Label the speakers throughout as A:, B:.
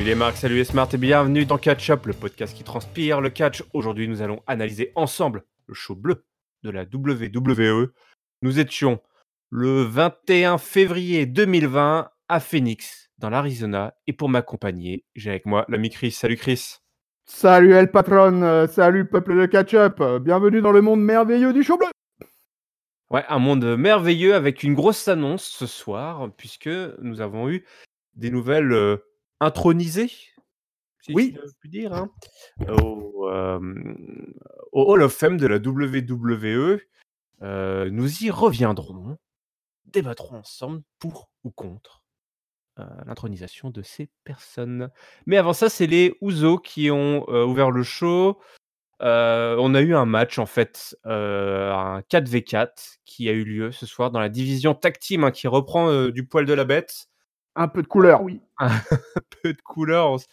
A: Salut les marques, salut les smart et bienvenue dans Catch Up, le podcast qui transpire le catch. Aujourd'hui, nous allons analyser ensemble le show bleu de la WWE. Nous étions le 21 février 2020 à Phoenix, dans l'Arizona. Et pour m'accompagner, j'ai avec moi l'ami Chris. Salut Chris.
B: Salut El Patron, euh, salut peuple de Catch-Up, euh, bienvenue dans le monde merveilleux du show bleu.
A: Ouais, un monde merveilleux avec une grosse annonce ce soir, puisque nous avons eu des nouvelles intronisées, si
B: Oui.
A: je puis dire, hein, au, au Hall of Fame de la WWE. Euh, nous y reviendrons, débattrons ensemble pour ou contre euh, l'intronisation de ces personnes. Mais avant ça, c'est les Ouzo qui ont euh, ouvert le show. Euh, on a eu un match en fait, euh, un 4v4 qui a eu lieu ce soir dans la division tag team hein, qui reprend du poil de la bête.
B: Un peu de couleur, oui.
A: Un peu de couleur. s-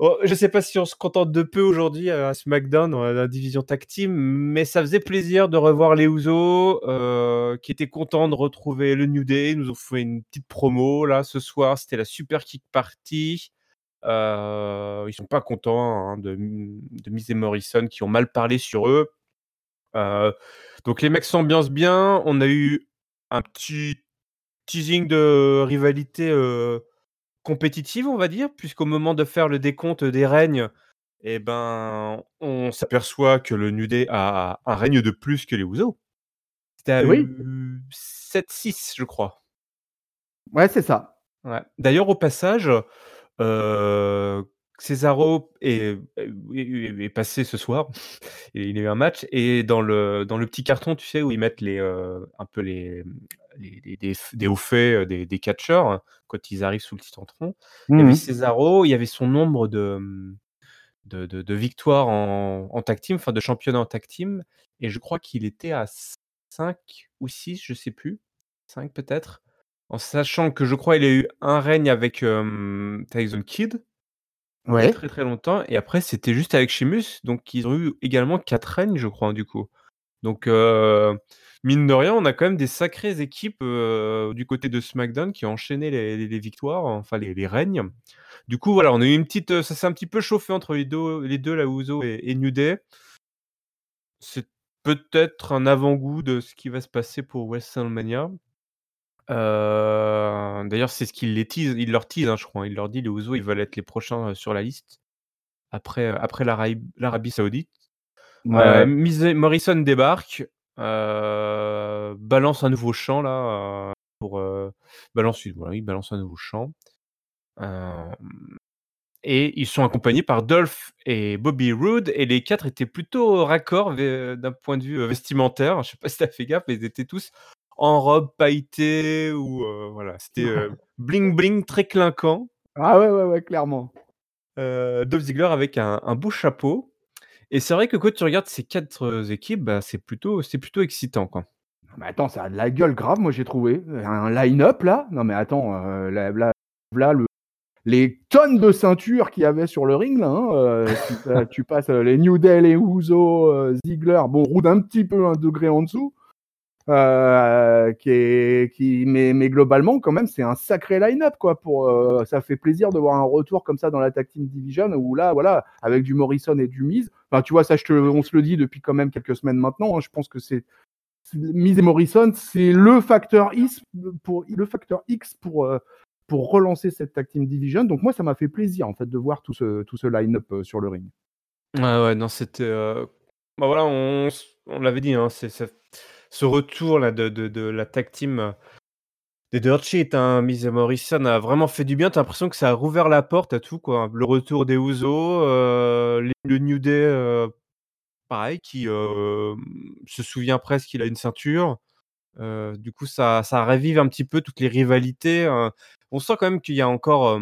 A: Oh, je sais pas si on se contente de peu aujourd'hui à SmackDown dans la division tag team, mais ça faisait plaisir de revoir les Usos euh, qui étaient contents de retrouver le New Day. Ils nous ont fait une petite promo là ce soir. C'était la Super Kick Party. Euh, ils sont pas contents hein, de, de Miz et Morrison qui ont mal parlé sur eux. Euh, donc les mecs s'ambiancent bien. On a eu un petit teasing de rivalité euh, compétitive, on va dire, puisqu'au moment de faire le décompte des règnes, eh ben, on s'aperçoit que le New Day a un règne de plus que les Usos. C'était à
B: Oui.
A: 7-6, je crois.
B: Ouais, c'est ça.
A: Ouais. D'ailleurs, au passage, euh, Cesaro est, est- est passé ce soir. Il a eu un match. Et dans le, dans le petit carton, tu sais, où ils mettent les, euh, un peu les, les- les- des, des hauts faits euh, des, des catcheurs hein, quand ils arrivent sous le titantron, il y avait
B: Mhm.
A: Cesaro, il y avait son nombre de, de, de- de victoires en, en tag team, enfin de championnat en tag team. Et je crois qu'il était à 5 ou 6, je sais plus. 5 peut-être. En sachant que je crois qu'il a eu un règne avec euh, Tyson Kidd
B: Ouais.
A: très très longtemps. Et après, c'était juste avec Sheamus. Donc, ils ont eu également 4 règnes, je crois, du coup. Donc, euh, mine de rien, on a quand même des sacrées équipes euh, du côté de SmackDown qui ont enchaîné les, les- les victoires, enfin les, les règnes. Du coup, voilà, on a eu une petite. euh, Ça s'est un petit peu chauffé entre les deux, les deux la Uso et, et New Day. C'est peut-être un avant-goût de ce qui va se passer pour WrestleMania. Euh, D'ailleurs, c'est ce qu'il les tease, il leur tease, hein, je crois. Il leur dit les Usos, ils veulent être les prochains euh, sur la liste après, euh, après l'Arabie Saoudite.
B: Ouais,
A: Morrison débarque, balance un nouveau chant là pour balance, voilà, il balance un nouveau chant. Euh, et ils sont accompagnés par Dolph et Bobby Roode et les quatre étaient plutôt raccords vé- d'un point de vue vestimentaire. Je sais pas si t'as fait gaffe, mais ils étaient tous en robe pailletée ou euh, voilà, c'était euh, bling bling très clinquant.
B: Ah ouais, ouais, ouais, clairement.
A: Euh, Dolph Ziggler avec un, un beau chapeau. Et c'est vrai que quand tu regardes ces quatre euh, équipes, bah, c'est plutôt, c'est plutôt excitant. Quoi.
B: Mais attends, ça a de la gueule grave, moi j'ai trouvé. Un line-up là Non mais attends, là, là, là, le- les tonnes de ceintures qu'il y avait sur le ring là. hein, euh, tu, pa- tu passes euh, les New Day, les euh, Ziggler, bon, Roode un petit peu un degré en dessous. Euh, qui mais, globalement, quand même, c'est un sacré line-up, quoi. Pour, euh, ça fait plaisir de voir un retour comme ça dans la Tag Team Division, où là, voilà, avec du Morrison et du Miz. Enfin, tu vois, ça, on se le dit depuis quand même quelques semaines maintenant. hein, je pense que c'est Miz et Morrison, c'est le facteur X pour le facteur X pour euh, pour relancer cette tag team division. Donc moi, ça m'a fait plaisir en fait de voir tout ce tout ce line-up sur le ring.
A: Ouais, ouais, non, c'était. Bah voilà, on, on l'avait dit, hein, c'est- ce retour là de, de, de la tag team euh, des Dirt Sheets, hein, Miz et Morrison a vraiment fait du bien. T'as l'impression que ça a rouvert la porte à tout, quoi. Le retour des Usos, euh, le New Day, euh, pareil, qui euh, se souvient presque qu'il a une ceinture. Du coup, ça, ça ravive un petit peu toutes les rivalités. euh. On sent quand même qu'il y a encore.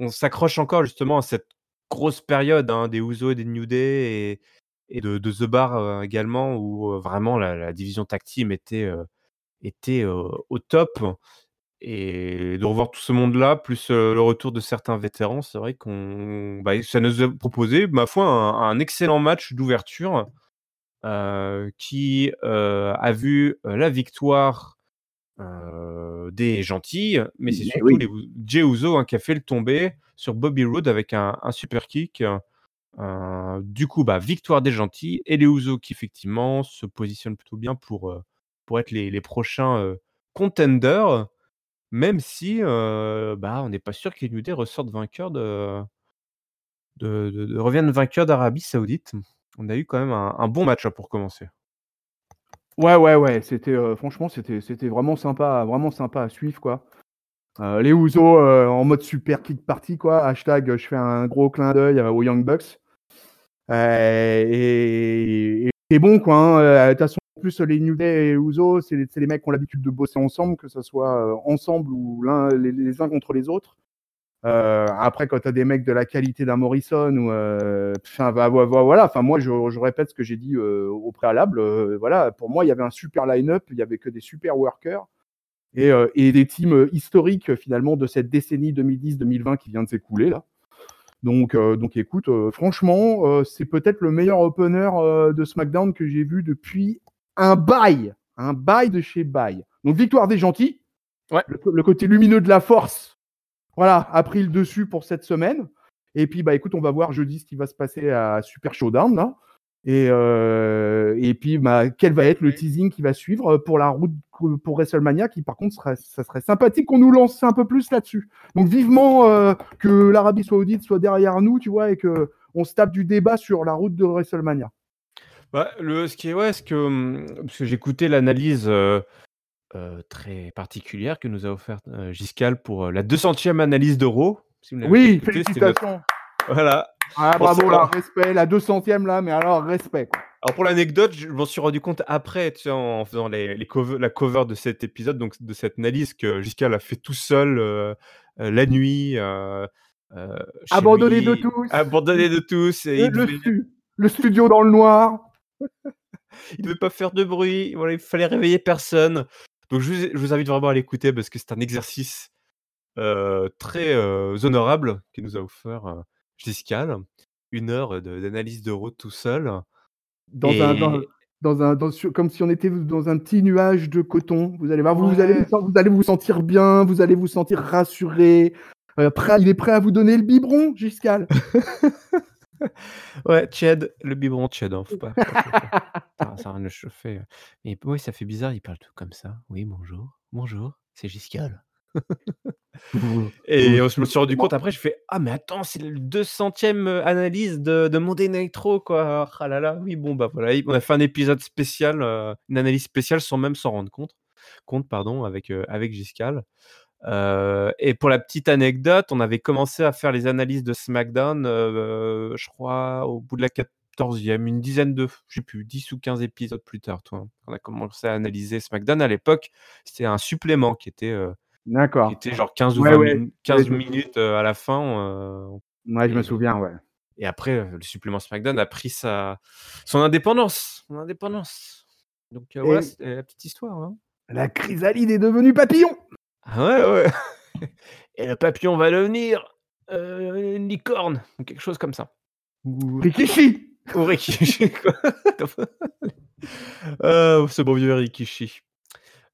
A: on s'accroche encore justement à cette grosse période hein, des Usos et des New Day et, et de, de The Bar également, où vraiment la, la division team était, était au top. Et de revoir tout ce monde-là, plus le retour de certains vétérans, c'est vrai qu'on, bah, ça nous a proposé, ma foi, un, un excellent match d'ouverture euh, qui euh, a vu la victoire euh, des gentils, mais c'est surtout
B: oui.
A: les Jey Uso hein, qui a fait le tomber. sur Bobby Roode avec un, super kick. Du coup, bah, victoire des gentils et les Usos qui effectivement se positionnent plutôt bien pour, pour être les, prochains contenders, même si bah, on n'est pas sûr que les Day ressortent vainqueurs de, de, reviennent vainqueurs d'Arabie Saoudite. On a eu quand même un, bon match hein, pour commencer.
B: Ouais, ouais, ouais. C'était franchement, c'était, c'était vraiment sympa, vraiment sympa à suivre, quoi. les Ouzo en mode super kick party, quoi. Hashtag, je fais un gros clin d'œil aux Young Bucks. Et, c'est bon, quoi. Hein. De toute façon, plus, les New Day et Ouzo, c'est les, mecs qui ont l'habitude de bosser ensemble, que ce soit ensemble ou l'un, les, uns contre les autres. Euh, après, quand tu as des mecs de la qualité d'un Morrison, ou, euh, voilà, enfin, moi, je, répète ce que j'ai dit euh, au préalable. voilà, pour moi, il y avait un super line-up, il y avait que des super workers et, et des teams historiques, finalement, de cette décennie 2010-2020 qui vient de s'écouler, là. Donc, donc écoute, franchement, c'est peut-être le meilleur opener de SmackDown que j'ai vu depuis un bail, un bail de chez bail. Donc, victoire des gentils.
A: Ouais.
B: le côté lumineux de la force voilà, a pris le dessus pour cette semaine. Et puis, bah, écoute, on va voir jeudi ce qui va se passer à Super Showdown, là. Et, euh, et puis, bah, quel va être le teasing qui va suivre pour la route pour WrestleMania, qui par contre, ça serait sympathique qu'on nous lance un peu plus là-dessus. Donc, vivement euh, que l'Arabie Saoudite soit derrière nous, tu vois, et que on se tape du débat sur la route de WrestleMania.
A: Bah, le, ce qui est, ouais, ce que, hum, parce que j'écoutais l'analyse euh, euh, très particulière que nous a offert euh, Giscal pour euh, la 200e analyse d'Euro.
B: oui, félicitations.
A: Voilà.
B: Ah, bravo, là, respect, la 200e là, mais alors respect.
A: Alors pour l'anecdote, je m'en suis rendu compte après, tu sais, en faisant les, les la cover de cet épisode, donc de cette analyse que Giscal a fait tout seul la nuit.
B: abandonné de tous.
A: Abandonné de tous.
B: Et, le, le studio dans le noir.
A: il ne devait pas faire de bruit, voilà, il fallait réveiller personne. Donc je vous, invite vraiment à l'écouter parce que c'est un exercice très honorable qui nous a offert Giscal. Une heure d'analyse de route tout seul.
B: Dans un, dans, un, comme si on était dans un petit nuage de coton. Vous allez voir, vous, allez, vous allez vous sentir bien, vous allez vous sentir rassuré. il est prêt à vous donner le biberon, Giscal.
A: ouais, Chad, le biberon Chad, hein, faut pas. ça, rien de chauffer. Mais oui, ça fait bizarre, il parle tout comme ça. Oui, bonjour, bonjour, c'est Giscal. Et je me suis rendu compte après, je fais Ah, mais attends, c'est le 200ème analyse de, de Monday Nitro, quoi. Ah là là, oui, bon, bah voilà, on a fait un épisode spécial, une analyse spéciale sans même s'en rendre compte, compte pardon, avec, avec Giscal. Euh, et pour la petite anecdote, on avait commencé à faire les analyses de SmackDown, euh, je crois, au bout de la 14e, une dizaine de, je sais plus, 10 ou 15 épisodes plus tard. Toi. On a commencé à analyser SmackDown à l'époque. C'était un supplément qui était, euh,
B: D'accord.
A: qui était genre 15 ou 20 15 minutes à la fin.
B: ouais, je me souviens, ouais.
A: Et après, le supplément SmackDown a pris sa, son indépendance. Son indépendance. Donc voilà, c'est la petite histoire. Hein.
B: La chrysalide est devenue papillon
A: ah ouais, ouais. Et le papillon va devenir euh, une licorne, ou quelque chose comme ça.
B: Ou Rikishi
A: Ou Rikishi, quoi. euh, ce bon vieux Rikishi.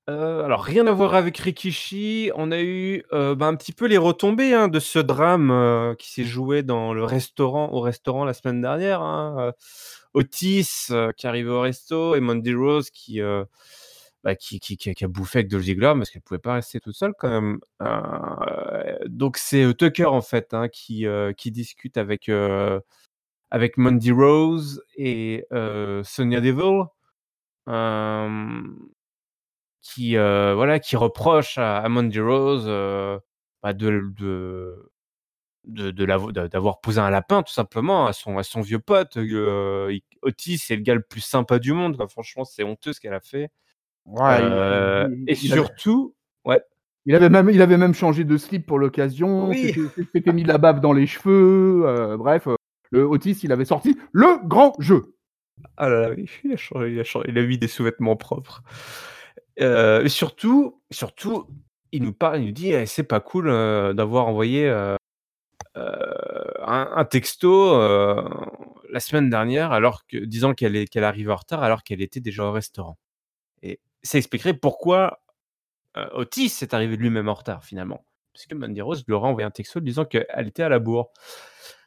A: Alors, rien à voir avec Rikishi. On a eu bah, un petit peu les retombées hein, de ce drame qui s'est joué dans le restaurant, au restaurant la semaine dernière. Hein. Otis qui arrive au resto et Mandy Rose qui bah, qui, qui, qui, a, bouffé avec Dolph Ziggler parce qu'elle pouvait pas rester toute seule quand même. Donc c'est Tucker en fait hein, qui, qui discute avec, avec Mandy Rose et Sonia Deville. Qui voilà qui reproche à, Mandy Rose bah, de, de de, d'avoir posé un lapin tout simplement à son, à son vieux pote. Otis, c'est le gars le plus sympa du monde. Franchement, c'est honteux ce qu'elle a fait. Ouais, euh, et surtout, ouais.
B: Il avait même, il avait même changé de slip pour l'occasion. Oui. S'était mis de la bave dans les cheveux. Euh, bref, euh, le Otis, il avait sorti le grand jeu.
A: Ah là là, il a, changé, il a, changé, il a mis des sous-vêtements propres. Et surtout, surtout, il nous parle, il nous dit, eh, c'est pas cool d'avoir envoyé un, texto la semaine dernière, alors que disant qu'elle qu'elle arrive en retard, alors qu'elle était déjà au restaurant. Et ça expliquerait pourquoi Otis est arrivé lui-même en retard finalement. parce que Mandy Rose lui aurait envoyé un texto disant qu'elle était à la bourre.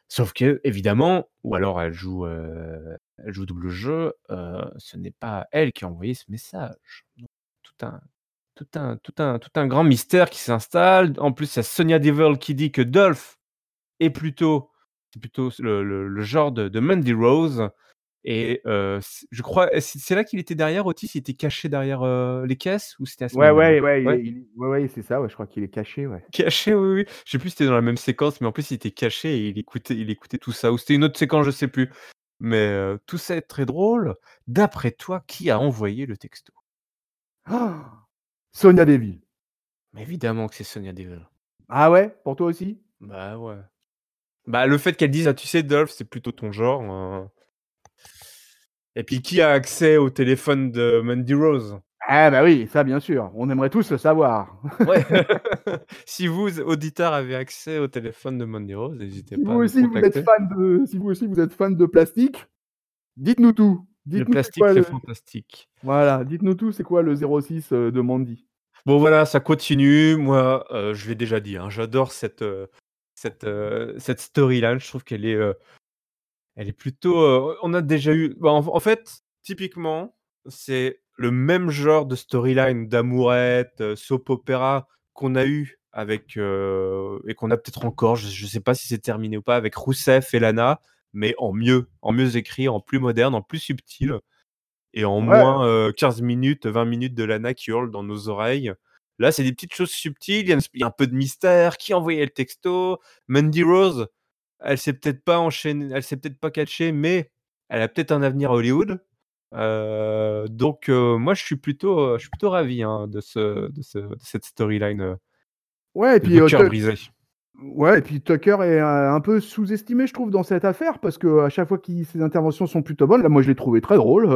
A: Sauf que, évidemment, ou alors elle joue, euh, elle joue double jeu, euh, ce n'est pas elle qui a envoyé ce message. Tout un, tout un, tout un, tout un grand mystère qui s'installe. En plus, il y a Sonia Deville qui dit que Dolph est plutôt, c'est plutôt le, le- genre de, de Mandy Rose. Et euh, je crois, c'est là qu'il était derrière, Otis, il était caché derrière euh, les caisses ou c'était
B: Ouais, ouais, ouais, ouais, ouais, c'est ça, ouais, je crois qu'il est caché, ouais.
A: Caché, oui, oui. Je sais plus si c'était dans la même séquence, mais en plus il était caché et il écoutait, il écoutait tout ça. Ou c'était une autre séquence, je sais plus. Mais euh, tout ça est très drôle. D'après toi, qui a envoyé le texto?
B: Sonia Deville.
A: Mais évidemment que c'est Sonia Deville.
B: Ah ouais? Pour toi aussi?
A: Bah ouais. Bah le fait qu'elle dise, ah, tu sais, Dolph, c'est plutôt ton genre. Hein. Et puis, qui a accès au téléphone de Mandy Rose?
B: Ah bah oui, ça bien sûr. On aimerait tous le savoir.
A: Ouais. si vous, auditeurs, avez accès au téléphone de Mandy Rose, n'hésitez pas
B: vous aussi, vous êtes fan de, si vous aussi vous êtes fan de plastique, dites-nous tout.
A: Dites le plastique, c'est fantastique.
B: Voilà, dites-nous tout, c'est quoi le 06 euh, de Mandy?
A: Bon voilà, ça continue. Moi, euh, je l'ai déjà dit, hein, j'adore cette, euh, cette, cette storyline. Je trouve qu'elle est elle est plutôt. on a déjà eu. Bah, en, fait, typiquement, c'est le même genre de storyline d'amourette, soap opéra qu'on a eu avec. et qu'on a peut-être encore, je ne sais pas si c'est terminé ou pas, avec Rousseff et Lana, mais en mieux, en mieux écrit, en plus moderne, en plus subtil. Et en moins 15 minutes, 20 minutes de Lana qui hurle dans nos oreilles. Là, c'est des petites choses subtiles. Il y, a un peu de mystère. Qui envoyait le texto? Mandy Rose elle s'est peut-être pas enchaînée, elle s'est peut-être pas catchée, mais elle a peut-être un avenir à Hollywood. Euh, donc euh, moi je suis plutôt, euh, je suis plutôt ravi hein, de, ce, de, ce, de, cette storyline.
B: ouais, et puis brisé. Ouais, et puis Tucker est un peu sous-estimé, je trouve, dans cette affaire, parce que à chaque fois que ses interventions sont plutôt bonnes, là, moi, je l'ai trouvé très drôle.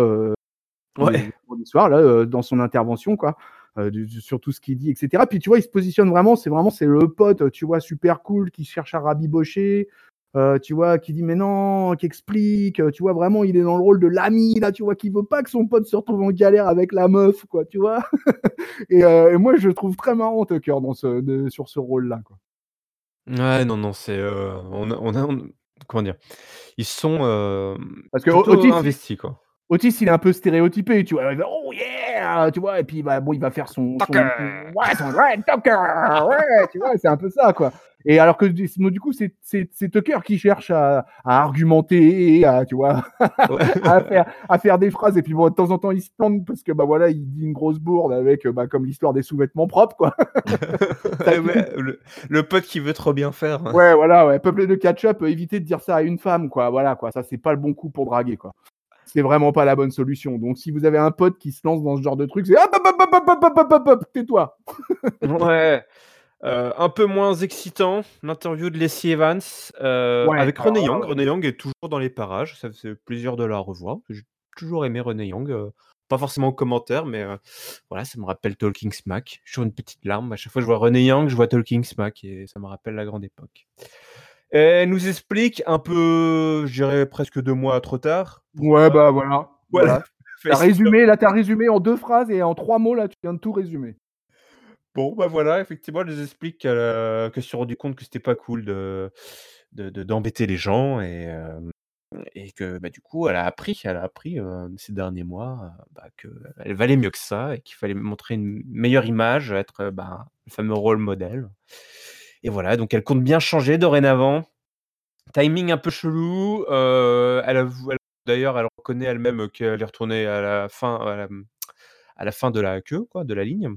A: ouais.
B: Soir, là, dans son intervention, quoi. sur tout ce qu'il dit, etc. Puis tu vois, il se positionne vraiment, c'est vraiment c'est le pote, tu vois, super cool, qui cherche à rabibocher, euh, tu vois, qui dit mais non, qui explique, euh, tu vois, vraiment, il est dans le rôle de l'ami, là, tu vois, qui veut pas que son pote se retrouve en galère avec la meuf, quoi, tu vois. Euh, et, moi, je trouve très marrant Tucker dans ce, sur ce rôle-là, quoi.
A: Ouais, non, non, c'est. on, a, on, a, comment dire? Ils sont
B: Parce que
A: Otis, investis, quoi.
B: Otis, il est un peu stéréotypé, tu vois. oh yeah, tu vois, et puis bah, bon, il va faire son.
A: Tucker.
B: ouais, son, ouais, Tucker, ouais, tu vois, c'est un peu ça, quoi. Et alors que du coup, c'est Tucker qui cherche à, à argumenter, à, tu vois, à, faire, à faire des phrases. Et puis bon, de temps en temps, il se plante parce que bah voilà, il dit une grosse bourde avec bah, comme l'histoire des sous-vêtements propres, quoi.
A: le, pote qui veut trop bien faire.
B: Hein. Ouais, voilà, ouais. Peuplé de ketchup, éviter de dire ça à une femme, quoi. Voilà, quoi. Ça, c'est pas le bon coup pour draguer, quoi c'est vraiment pas la bonne solution. Donc, si vous avez un pote qui se lance dans ce genre de truc, c'est hop, hop, hop, hop, hop, hop, hop, hop tais-toi.
A: ouais. Euh, un peu moins excitant, l'interview de Leslie Evans euh, ouais, avec René Young. Ah. René Young est toujours dans les parages. Ça fait plaisir de la revoir. J'ai toujours aimé René Young. Euh, pas forcément en commentaire, mais euh, voilà, ça me rappelle Talking Smack. Je suis une petite larme. À chaque fois que je vois René Young, je vois Talking Smack et ça me rappelle la grande époque elle nous explique un peu, je dirais presque deux mois trop tard.
B: Ouais, bah voilà. Voilà. T'as résumé, là, t'as résumé en deux phrases et en trois mots, là, tu viens de tout résumer.
A: Bon, bah voilà, effectivement, elle nous explique qu'elle euh, se rendu compte que c'était pas cool de d'embêter les gens et et que, bah, du coup, elle a appris elle a appris, ces derniers mois, bah, qu'elle valait mieux que ça et qu'il fallait montrer une meilleure image, être, bah, le fameux rôle modèle et voilà, donc elle compte bien changer dorénavant. Timing un peu chelou, elle avoue d'ailleurs, elle reconnaît elle-même qu'elle est retournée à la fin à la, à la fin de la queue, quoi, de la ligne.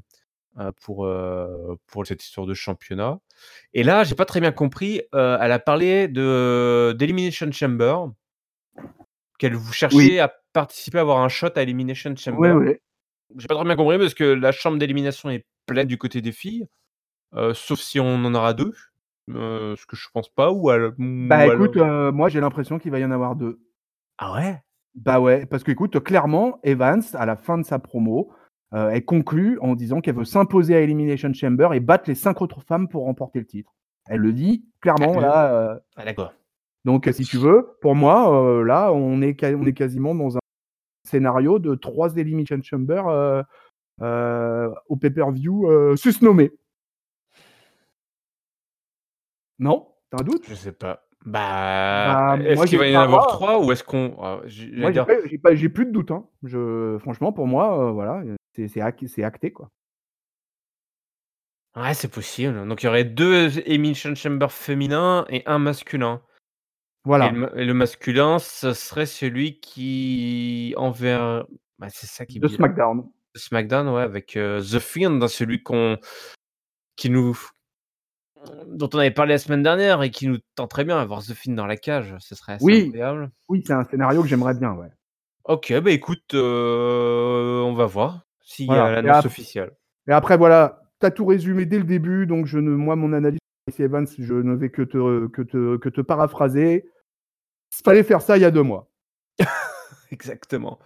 A: Euh, pour, euh, pour cette histoire de championnat. Et là, j'ai pas très bien compris. Euh, elle a parlé de d'Elimination Chamber, qu'elle vous cherchait à participer à avoir un shot à Elimination Chamber.
B: Ouais,
A: J'ai pas très bien compris parce que la chambre d'élimination est pleine du côté des filles, sauf si on en aura deux. ce que je pense pas. Ou
B: bah écoute, moi j'ai l'impression qu'il va y en avoir deux.
A: Ah ouais?
B: Bah ouais, parce que écoute, clairement, Evans, à la fin de sa promo, euh, elle conclut en disant qu'elle veut s'imposer à Elimination Chamber et battre les cinq autres femmes pour remporter le titre. Elle le dit clairement là.
A: Euh, ah, d'accord.
B: Donc, si tu veux, pour moi, euh, là, on est, on est quasiment dans un scénario de trois Elimination Chamber au pay-per-view susnommé. Non? Tu as un doute?
A: Je sais pas. Bah,
B: Bah,
A: est-ce
B: moi
A: qu'il
B: j'ai
A: va y en avoir
B: moi
A: 3 ou est-ce qu'on j j'allais
B: moi j'ai
A: dire
B: pas j'ai pas j'ai plus de doute, hein. Je franchement pour moi, heu, voilà, c'est c'est ac c'est acté, quoi.
A: Ouais, c'est possible. Donc il y aurait 2 Elimination Chamber féminins et 1 masculin. Et le
B: Voilà.
A: ma et le masculin, ce serait celui qui enver bah, c'est ça qui
B: De. SmackDown.
A: SmackDown, ouais, avec, heu, The Fiend, celui qu'on qui nous dont on avait parlé la semaine dernière et qui nous tenterait bien, avoir The Fiend dans la cage, ce serait assez
B: Oui,
A: incroyable.
B: oui, c'est un scénario que j'aimerais bien, ouais.
A: OK, bah, écoute, heu, on va voir s'il y a l'annonce officielle.
B: et après voilà, tu as tout résumé dès le début, donc je ne moi mon analyse Evans, je ne vais que te que te que te paraphraser. Fallait faire ça il y a 2 mois.
A: Exactement.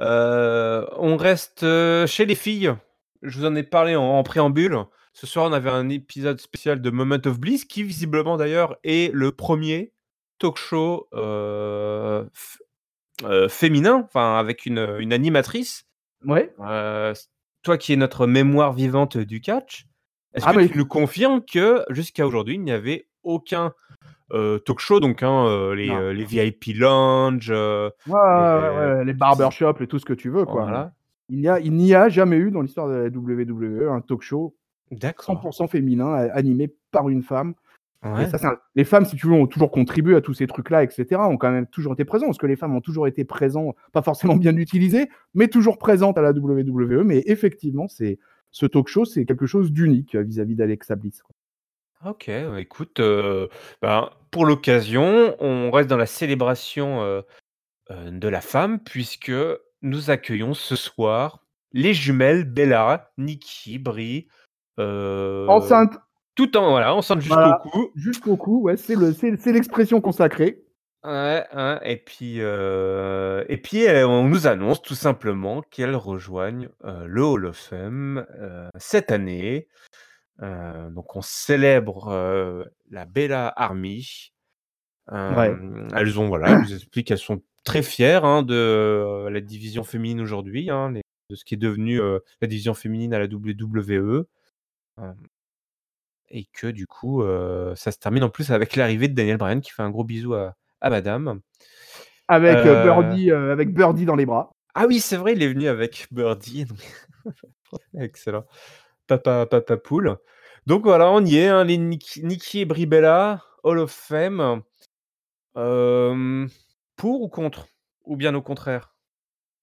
A: Heu, on reste, heu, chez les filles. Je vous en ai parlé en en préambule. Ce soir, on avait un épisode spécial de Moment of Bliss qui visiblement d'ailleurs est le 1er talk show, heu, f heu, féminin, enfin avec une, animatrice.
B: Ouais.
A: Heu, s toi qui es notre mémoire vivante du catch, est-ce
B: Ah
A: que
B: bah
A: tu nous confirmes que jusqu'à aujourd'hui, il n'y avait aucun, talk show donc hein, les, les VIP lounge,
B: Ouais,
A: les
B: ouais, les barber shop et tout ce que tu veux, quoi.
A: Voilà.
B: Il n'y a il n'y a jamais eu dans l'histoire de la WWE un talk show cent
A: D'accord.
B: pour cent féminin a animé par une femme et
A: Ouais.
B: ça c'est un les femmes si tu veux ont toujours contribué à tous ces trucs-là et cetera, ont quand même toujours été présents parce que les femmes ont toujours été présents, pas forcément bien utilisées, mais toujours présentes à la WWE. Mais effectivement, c'est ce talk show, c'est quelque chose d'unique, heu, vis-à-vis d'Alexa Bliss, quoi.
A: OK, bah, écoute, heu, ben, pour l'occasion, on reste dans la célébration, heu, de la femme puisque nous accueillons ce soir les jumelles Bella, Nikki, Brie,
B: Enceinte.
A: tout en voilà, enceintes jusqu'au
B: Voilà,
A: cou.
B: jusqu'au cou, ouais, c'est le c'est c'est l'expression consacrée.
A: Ouais, ouais et puis, heu et puis, heu, on nous annonce tout simplement qu'elles rejoignent, le Hall of Fame, cette année. Donc on célèbre, la Bella Army.
B: Ouais.
A: Elles ont voilà, elles nous expliquent qu'elles sont très fières, hein, de la division féminine aujourd'hui, hein, de ce qui est devenu, la division féminine à la WWE. Et que du coup, ça se termine en plus avec l'arrivée de Daniel Bryan qui fait un gros bisou à à madame.
B: Avec, Birdie, avec Birdie dans les bras.
A: Ah oui, c'est vrai, il est venu avec Birdie, excellent. Papa papa poule. Donc voilà, on y est, hein, les Nikki et Brie Bella, Hall of Fame. Pour ou contre? Ou bien au contraire?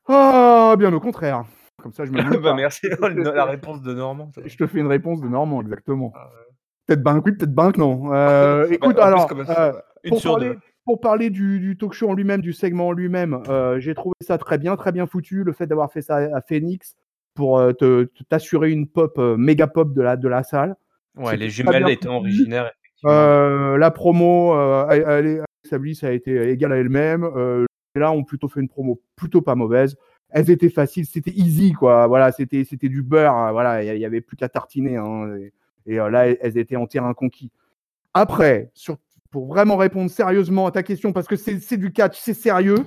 B: Ah, bien au contraire. Comme ça je me
A: Bah, merci, la réponse de Normand, ça.
B: Je te fais une réponse de Normand, exactement.
A: Ah ouais.
B: Peut-être ben oui, peut-être ben non.
A: Bah,
B: écoute
A: en plus
B: alors,
A: ça, 1
B: pour
A: sur 2.
B: parler pour parler du du talk show en lui-même, du segment en lui-même, heu, j'ai trouvé ça très bien, très bien foutu. Le fait d'avoir fait ça à Phoenix pour, t'assurer une pop, méga pop de la de la salle.
A: Ouais, les jumelles
B: foutu.
A: originaires
B: la promo, elle elle Alexa Bliss a été égale à elle-même. Là ont plutôt fait une promo plutôt pas mauvaise. Elles étaient faciles, c'était easy quoi. Voilà, c'était c'était du beurre, voilà, il y avait plus qu'à tartiner, hein et heu, là, elles étaient en terrain conquis. Après, pour vraiment répondre sérieusement à ta question parce que c'est du catch, c'est sérieux.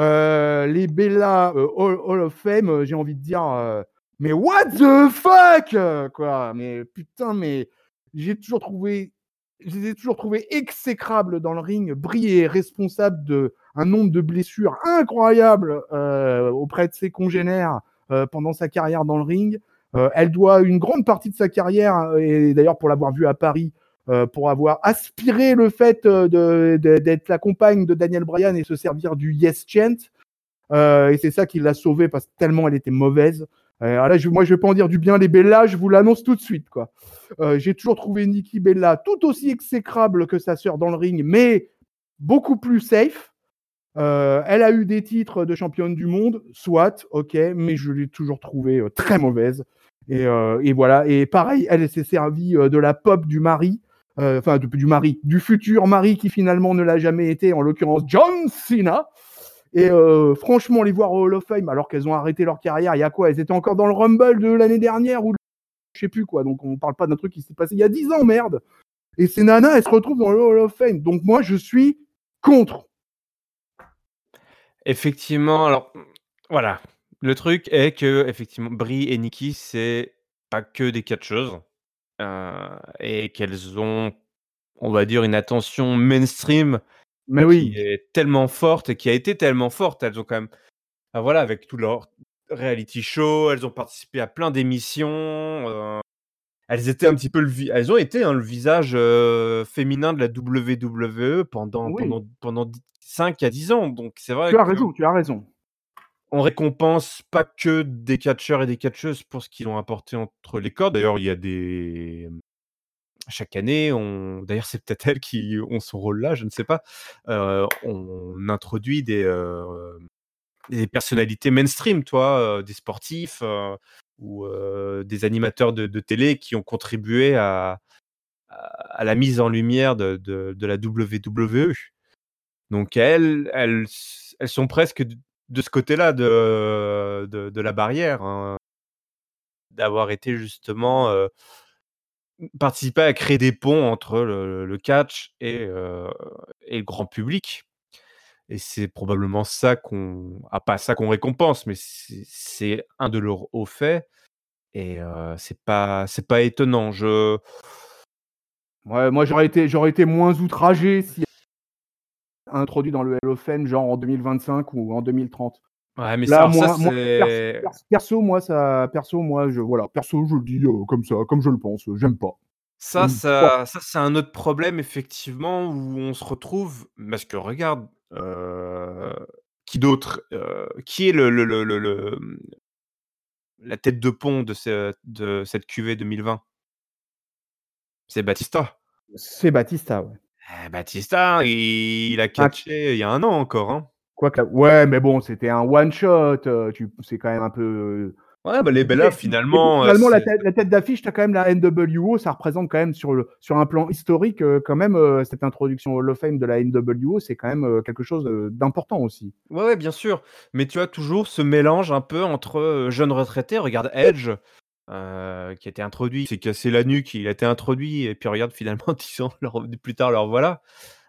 B: Heu, les Bella, heu, Hall of Fame, j'ai envie de dire, mais what the fuck, quoi? Mais putain, mais j'ai toujours trouvé je les ai toujours trouvées exécrables dans le ring. Brie est responsable d'un nombre de blessures incroyables, heu, auprès de ses congénères, heu, pendant sa carrière dans le ring. Heu, elle doit une grande partie de sa carrière et d'ailleurs pour l'avoir vue à Paris, pour avoir aspiré le fait, d'être la compagne de Daniel Bryan et se servir du Yes Chant. Et c'est ça qui l'a sauvée parce que tellement elle était mauvaise. Alors là, je moi je vais pas en dire du bien les Bella, je vous l'annonce tout de suite, j'ai toujours trouvé Nikki Bella tout aussi exécrable que sa sœur dans le ring, mais beaucoup plus safe. Heu, elle a eu des titres de championne du monde, soit, OK, mais je l'ai toujours trouvée, heu, très mauvaise et heu et voilà et pareil, elle, s'est servie, de la pop du mari, enfin du mari, du futur mari qui finalement ne l'a jamais été, en l'occurrence John Cena et franchement les voir au Hall of Fame alors qu'elles ont arrêté leur carrière, il y a quoi? Elles étaient encore dans le Rumble de l'année dernière ou je sais plus quoi, donc on parle pas d'un truc qui s'est passé il y a 10 ans, merde! Et ces nanas, elles se retrouvent dans le Hall of Fame, donc moi je suis contre.
A: Effectivement, alors, voilà, le truc est qu'effectivement Brie et Nikki, c'est pas que des catcheuses, heu et qu'elles ont on va dire, une attention mainstream
B: Mais
A: qui
B: oui.
A: est tellement forte et qui a été tellement forte. Elles ont quand même bah, voilà, avec tout leur reality show, elles ont participé à plein d'émissions, heu, elles étaient un petit peu le elles ont été, hein, le visage, féminin de la WWE pendant
B: Oui.
A: pendant pendant d 5 à 10 ans, donc c'est vrai
B: Tu as raison, tu as raison.
A: on récompense pas que des catcheurs et des catcheuses pour ce qu'ils ont apporté entre les cordes. D'ailleurs, il y a des chaque année, on d'ailleurs, c'est peut-être elles qui ont ce rôle-là, je ne sais pas, on introduit des, des personnalités mainstream? Heu, des sportifs, ou des animateurs de télé qui ont contribué à à la mise en lumière de de la WWE. Donc elles elles elles sont presque de ce côté-là de de la barrière, hein. D'avoir été justement, participer à créer des ponts entre le catch et et le grand public et c'est probablement ça qu'on ah, pas ça qu'on récompense, mais c'est un de leurs hauts faits et heu, c'est pas c'est pas étonnant. Je
B: Ouais, moi j'aurais été j'aurais été moins outragé si introduit dans le Fame, genre en 2025 ou en 2030.
A: ouais, mais ça
B: Là,
A: ça,
B: moi moi perso
A: c'est
B: perso perso, moi ça perso, moi je voilà, perso, je le dis, comme ça, comme je le pense, j'aime pas.
A: Ça
B: pas.
A: ça ça, c'est un autre problème effectivement où on se retrouve parce que regarde, heu, qui d'autre? Heu, qui est le le le le le, mmh, la tête de pont de ce de cette cuvée 2020? C'est Batista.
B: C'est Batista, ouais.
A: Eh, Batista, il a
B: Ah
A: catché il y a 1 an encore, hein.
B: ouais, mais bon, c'était un one shot, tu c'est quand même un peu,
A: Ouais, bah, les Bellas
B: Et et puis
A: finalement, heu,
B: finalement la tête la tête d'affiche, tu as quand même la NWO, ça représente quand même sur le sur un plan historique, heu, quand même, heu, cette introduction Hall of Fame de la NWO, c'est quand même, quelque chose, d'important aussi.
A: ouais, ouais, bien sûr, mais tu as toujours ce mélange un peu entre, jeunes retraités. Regarde Edge, qui a été introduit, s'est cassé la nuque, il a été introduit et puis regarde finalement 10 ans leur plus tard, leur voilà.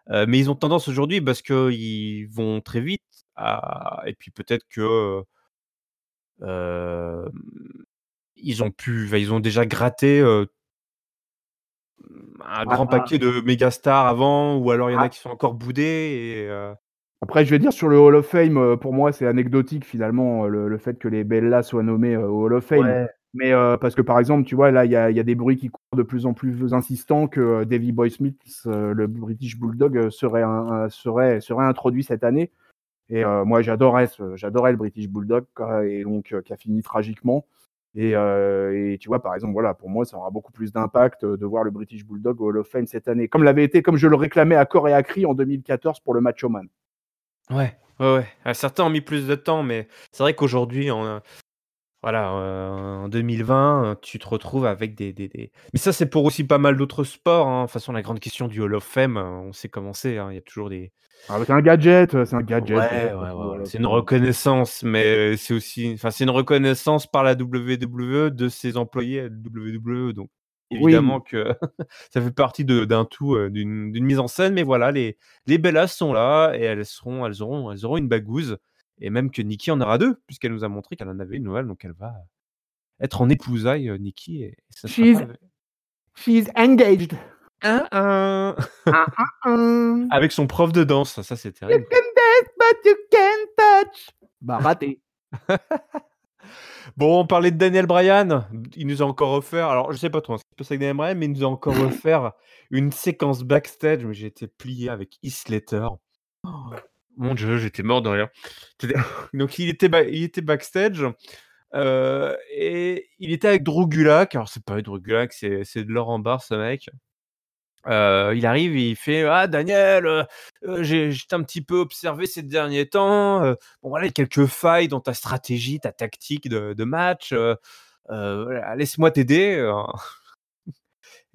A: Mais ils ont tendance aujourd'hui parce qu'ils vont très vite à et puis peut-être que, ils ont pu ils ont déjà gratté, heu, un
B: Ah
A: grand
B: ah
A: paquet de méga stars avant ou alors il y en a
B: ah
A: qui sont encore boudés et
B: après je vais dire sur le Hall of Fame, pour moi c'est anecdotique finalement, le le fait que les Bellas soient nommées, heu, au Hall of Fame.
A: Ouais.
B: Mais, parce que par exemple, tu vois là, il y a il y a des bruits qui courent de plus en plus insistants que, heu, Davey Boy Smith, heu, le British Bulldog, heu, serait un un serait serait introduit cette année et heu, moi j'adorais j'adorais le British Bulldog et donc, heu, qui a fini tragiquement et heu et tu vois, par exemple, voilà, pour moi, ça aura beaucoup plus d'impact, de voir le British Bulldog au Hall of Fame cette année, comme l'avait été comme je le réclamais à corps et à cri en 2014 pour le Macho Man.
A: Ouais, ouais, ouais. Ah, certains ont mis plus de temps, mais c'est vrai qu'aujourd'hui, voilà, en 2020, heu, tu te retrouves avec des mais ça, c'est pour aussi pas mal d'autres sports, hein. De toute façon, la grande question du Hall of Fame, on sait comment c'est, hein. Il y a toujours des
B: C'est un gadget, heu, c'est un gadget
A: ouais,
B: peut-être
A: ouais,
B: le
A: ouais, ouais,
B: Hall of
A: c'est une reconnaissance, mais c'est aussi enfin, c'est une reconnaissance par la WWE de ses employés à la WWE, donc évidemment
B: Oui,
A: que ça fait partie d'un tout, d'une mise en scène, mais voilà, les les Bellas sont là et elles seront elles auront elles auront une bagouze. Et même que Nikki en aura 2 puisqu'elle nous a montré qu'elle en avait une nouvelle, donc elle va être en épousailles, heu, Nikki et ça sera pas
B: she's
A: avec
B: she's engaged.
A: avec son prof de danse, ça c'est
B: You
A: terrible, quoi.
B: can dance but you can't touch. Bah, raté.
A: Bon, on parlait de Daniel Bryan, il nous a encore offert alors je sais pas trop ce qui se passe avec Daniel Bryan, mais il nous a encore offert une séquence backstage, mais j'ai été plié avec Heath Slater. Mon Dieu, j'étais mort de rire. Donc il était ba il était backstage, heu et il était avec Drew Gulak. Alors c'est pas Drew Gulak, c'est c'est de l'or en barre ce mec. Heu, il arrive et il fait: «Ah Daniel, heu heu, j'ai un petit peu observé ces derniers temps, heu, bon voilà, il y a quelques failles dans ta stratégie, ta tactique de de match, voilà, laisse-moi t'aider»,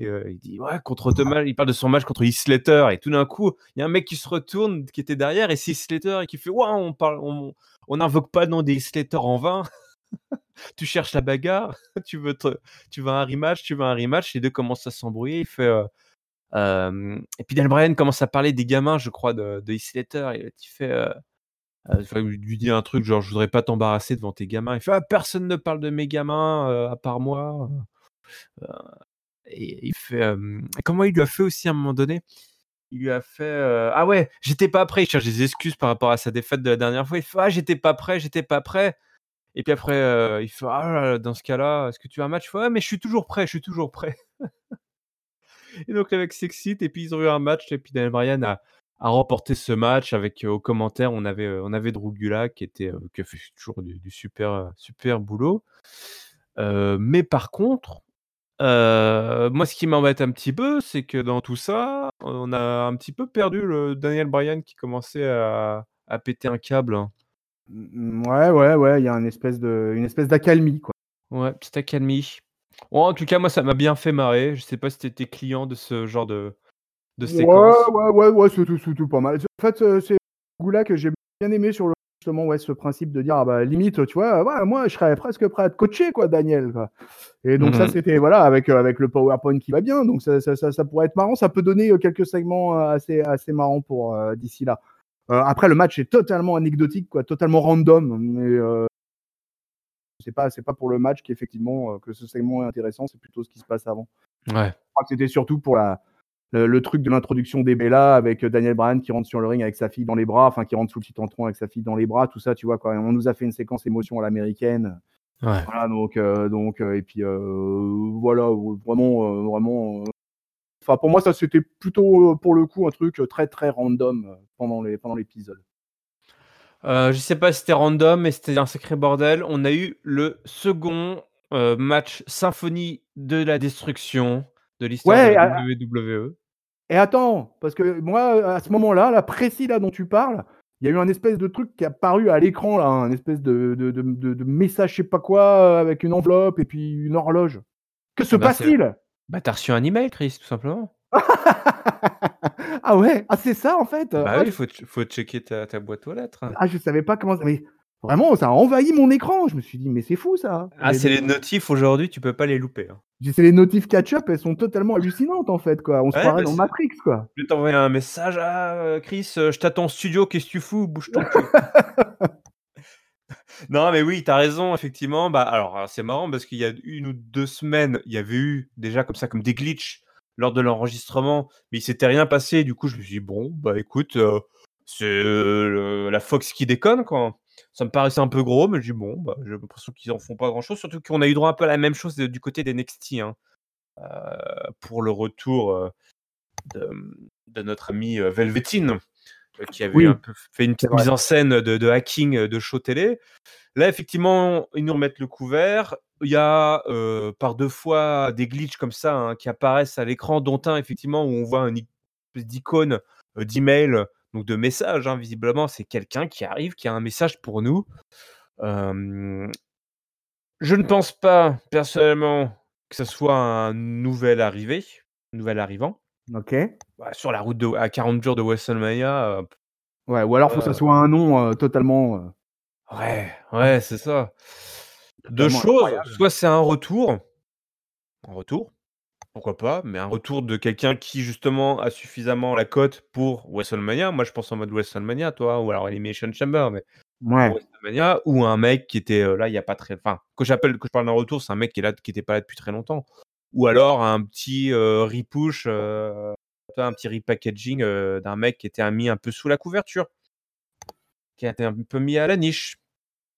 A: heu, il dit: «Ouais, contre Thomas» il parle de son match contre Slater et tout d'un coup, il y a un mec qui se retourne, qui était derrière et c'est Slater et qui fait: «Waouh, on parle on on n'invoque pas le nom des Slater en vain. Tu cherches la bagarre, tu veux te tu veux un rematch, tu veux un rematch». Les 2 commencent à s'embrouiller. Il fait, et puis Bryan commence à parler des gamins, je crois, de de il fait, enfin, il lui dit un truc genre: «Je voudrais pas t'embarrasser devant tes gamins». Il fait: «Ah personne ne parle de mes gamins, heu, à part moi». et il fait, comment il lui a fait aussi à un moment donné? Il lui a fait, «Ah ouais, j'étais pas prêt». Il cherche des excuses par rapport à sa défaite de la dernière fois. Il fait: «Ah j'étais pas prêt, j'étais pas prêt» et puis après, il fait: «Ah dans ce cas-là, est-ce que tu as un match?» Il fait: «Ouais, mais je suis toujours prêt, je suis toujours prêt». Et donc le mec s'excite et puis ils ont eu un match et puis Daniel Bryan a a remporté ce match avec, heu, aux commentaires, on avait, heu, on avait Drew Gulak qui était, heu, qui a fait toujours du du super, heu, super boulot. Heu, mais par contre, moi ce qui m'embête un petit peu, c'est que dans tout ça, on a un petit peu perdu le Daniel Bryan qui commençait à à péter un câble, hein.
B: Ouais, ouais, ouais, il y a un espèce de une espèce d'accalmie, quoi.
A: Ouais, petite accalmie. En tout cas, moi, ça m'a bien fait marrer. Je sais pas si tu étais client de ce genre de de
B: Ouais,
A: séquence?
B: ouais, ouais, ouais, c'était c'était pas mal. En fait, heu, c'est Gulak que j'ai bien aimé sur le justement, ouais, ce principe de dire: «Ah bah, limite, tu vois, ouais, moi, je serais presque prêt à te coacher, quoi, Daniel, quoi» et donc ça,
A: Mmh
B: c'était voilà, avec, heu, avec le PowerPoint qui va bien, donc ça ça ça ça pourrait être marrant. Ça peut donner, heu, quelques segments, assez assez marrants pour, d'ici là. Après, le match est totalement anecdotique, quoi, totalement random, mais c'est pas c'est pas pour le match qu'effectivement, heu, que ce segment est intéressant, c'est plutôt ce qui se passe avant.
A: Ouais.
B: Je crois que c'était surtout pour la le le truc de l'introduction des Bella avec, heu, Daniel Bryan qui rentre sur le ring avec sa fille dans les bras, enfin qui rentre sous le titantron avec sa fille dans les bras, tout ça, tu vois? On nous a fait une séquence émotion à l'américaine.
A: Ouais.
B: Voilà donc heu donc et puis, voilà, vraiment, vraiment, enfin pour moi ça c'était plutôt, pour le coup un truc, très, très random, pendant les pendant l'épisode.
A: Heu, je sais pas si c'était random, mais c'était un sacré bordel. On a eu le second, heu, match symphonie de la destruction de l'histoire de la
B: a a
A: WWE.
B: et attends, parce que moi, à ce moment-là, là, précis là dont tu parles, il y a eu un espèce de truc qui est apparu à l'écran là, un espèce de de de message je sais pas quoi, heu, avec une enveloppe et puis une horloge. Que se
A: Ah bah,
B: passe-t-il?
A: bah, tu as reçu un email Chris, tout simplement.
B: Ah ouais? Ah c'est ça en fait?
A: Bah
B: Ah
A: oui,
B: je
A: faut ch faut checker ta ta boîte aux lettres.
B: ah je savais pas comment ça mais vraiment ça a envahi mon écran. Je me suis dit: «Mais c'est fou ça»
A: Ah, c'est les notifs aujourd'hui, tu peux pas les louper, hein.
B: c'est les notifs catch-up, elles sont totalement hallucinantes en fait quoi. On se
A: Ouais,
B: croirait
A: bah,
B: dans Matrix quoi.
A: je vais t'envoyer un message: «Ah, heu, Chris, heu, je t'attends au studio, qu'est-ce que tu fous? Bouge ton cul». Non, mais oui, tu as raison, effectivement. Bah, alors, c'est marrant parce qu'il y a 1 ou 2 semaines, il y avait eu déjà comme ça, comme des glitches lors de l'enregistrement, mais il s'était rien passé. Du coup, je me suis dit: «Bon, bah, écoute, heu, c'est, heu, la Fox qui déconne, quoi». Ça me paraissait un peu gros, mais j'ai dit: «Bon, bah, j'ai l'impression qu'ils en font pas grand chose», surtout qu'on a eu droit un peu à la même chose, du côté d'NXT, hein, heu, pour le retour, de, de notre ami, heu, qui avait un peu fait une petite mise en scène de de hacking, heu, de show télé. Là, effectivement, ils nous remettent le couvert. Il y a, heu, par 2 fois des glitches comme ça, hein, qui apparaissent à l'écran, dont un effectivement où on voit un espèce d'icône, heu, d'email, donc de message, hein, visiblement, c'est quelqu'un qui arrive, qui a un message pour nous. Je ne pense pas personnellement que ça soit un nouvel arrivé, nouvel arrivant.
B: OK.
A: Bah, sur la route de à 40 jours de WrestleMania, heu,
B: Ouais, ou alors faut que ça
A: heu,
B: soit un nom, heu, totalement, heu,
A: ouais, ouais, c'est ça. 2
B: totalement
A: choses,
B: incroyable.
A: soit c'est un retour un retour, pourquoi pas, mais un retour de quelqu'un qui justement a suffisamment la cote pour WrestleMania. Moi, je pense en mode WrestleMania, toi, ou alors Elimination Chamber, mais
B: Ouais.
A: WrestleMania ou un mec qui était, là il y a pas très enfin, quand j'appelle que je parle d'un retour, c'est un mec qui est là qui était pas là depuis très longtemps. Ou alors un petit, heu, repush, un petit repackaging, d'un mec qui était, mis un peu sous la couverture, qui a été un peu mis à la niche.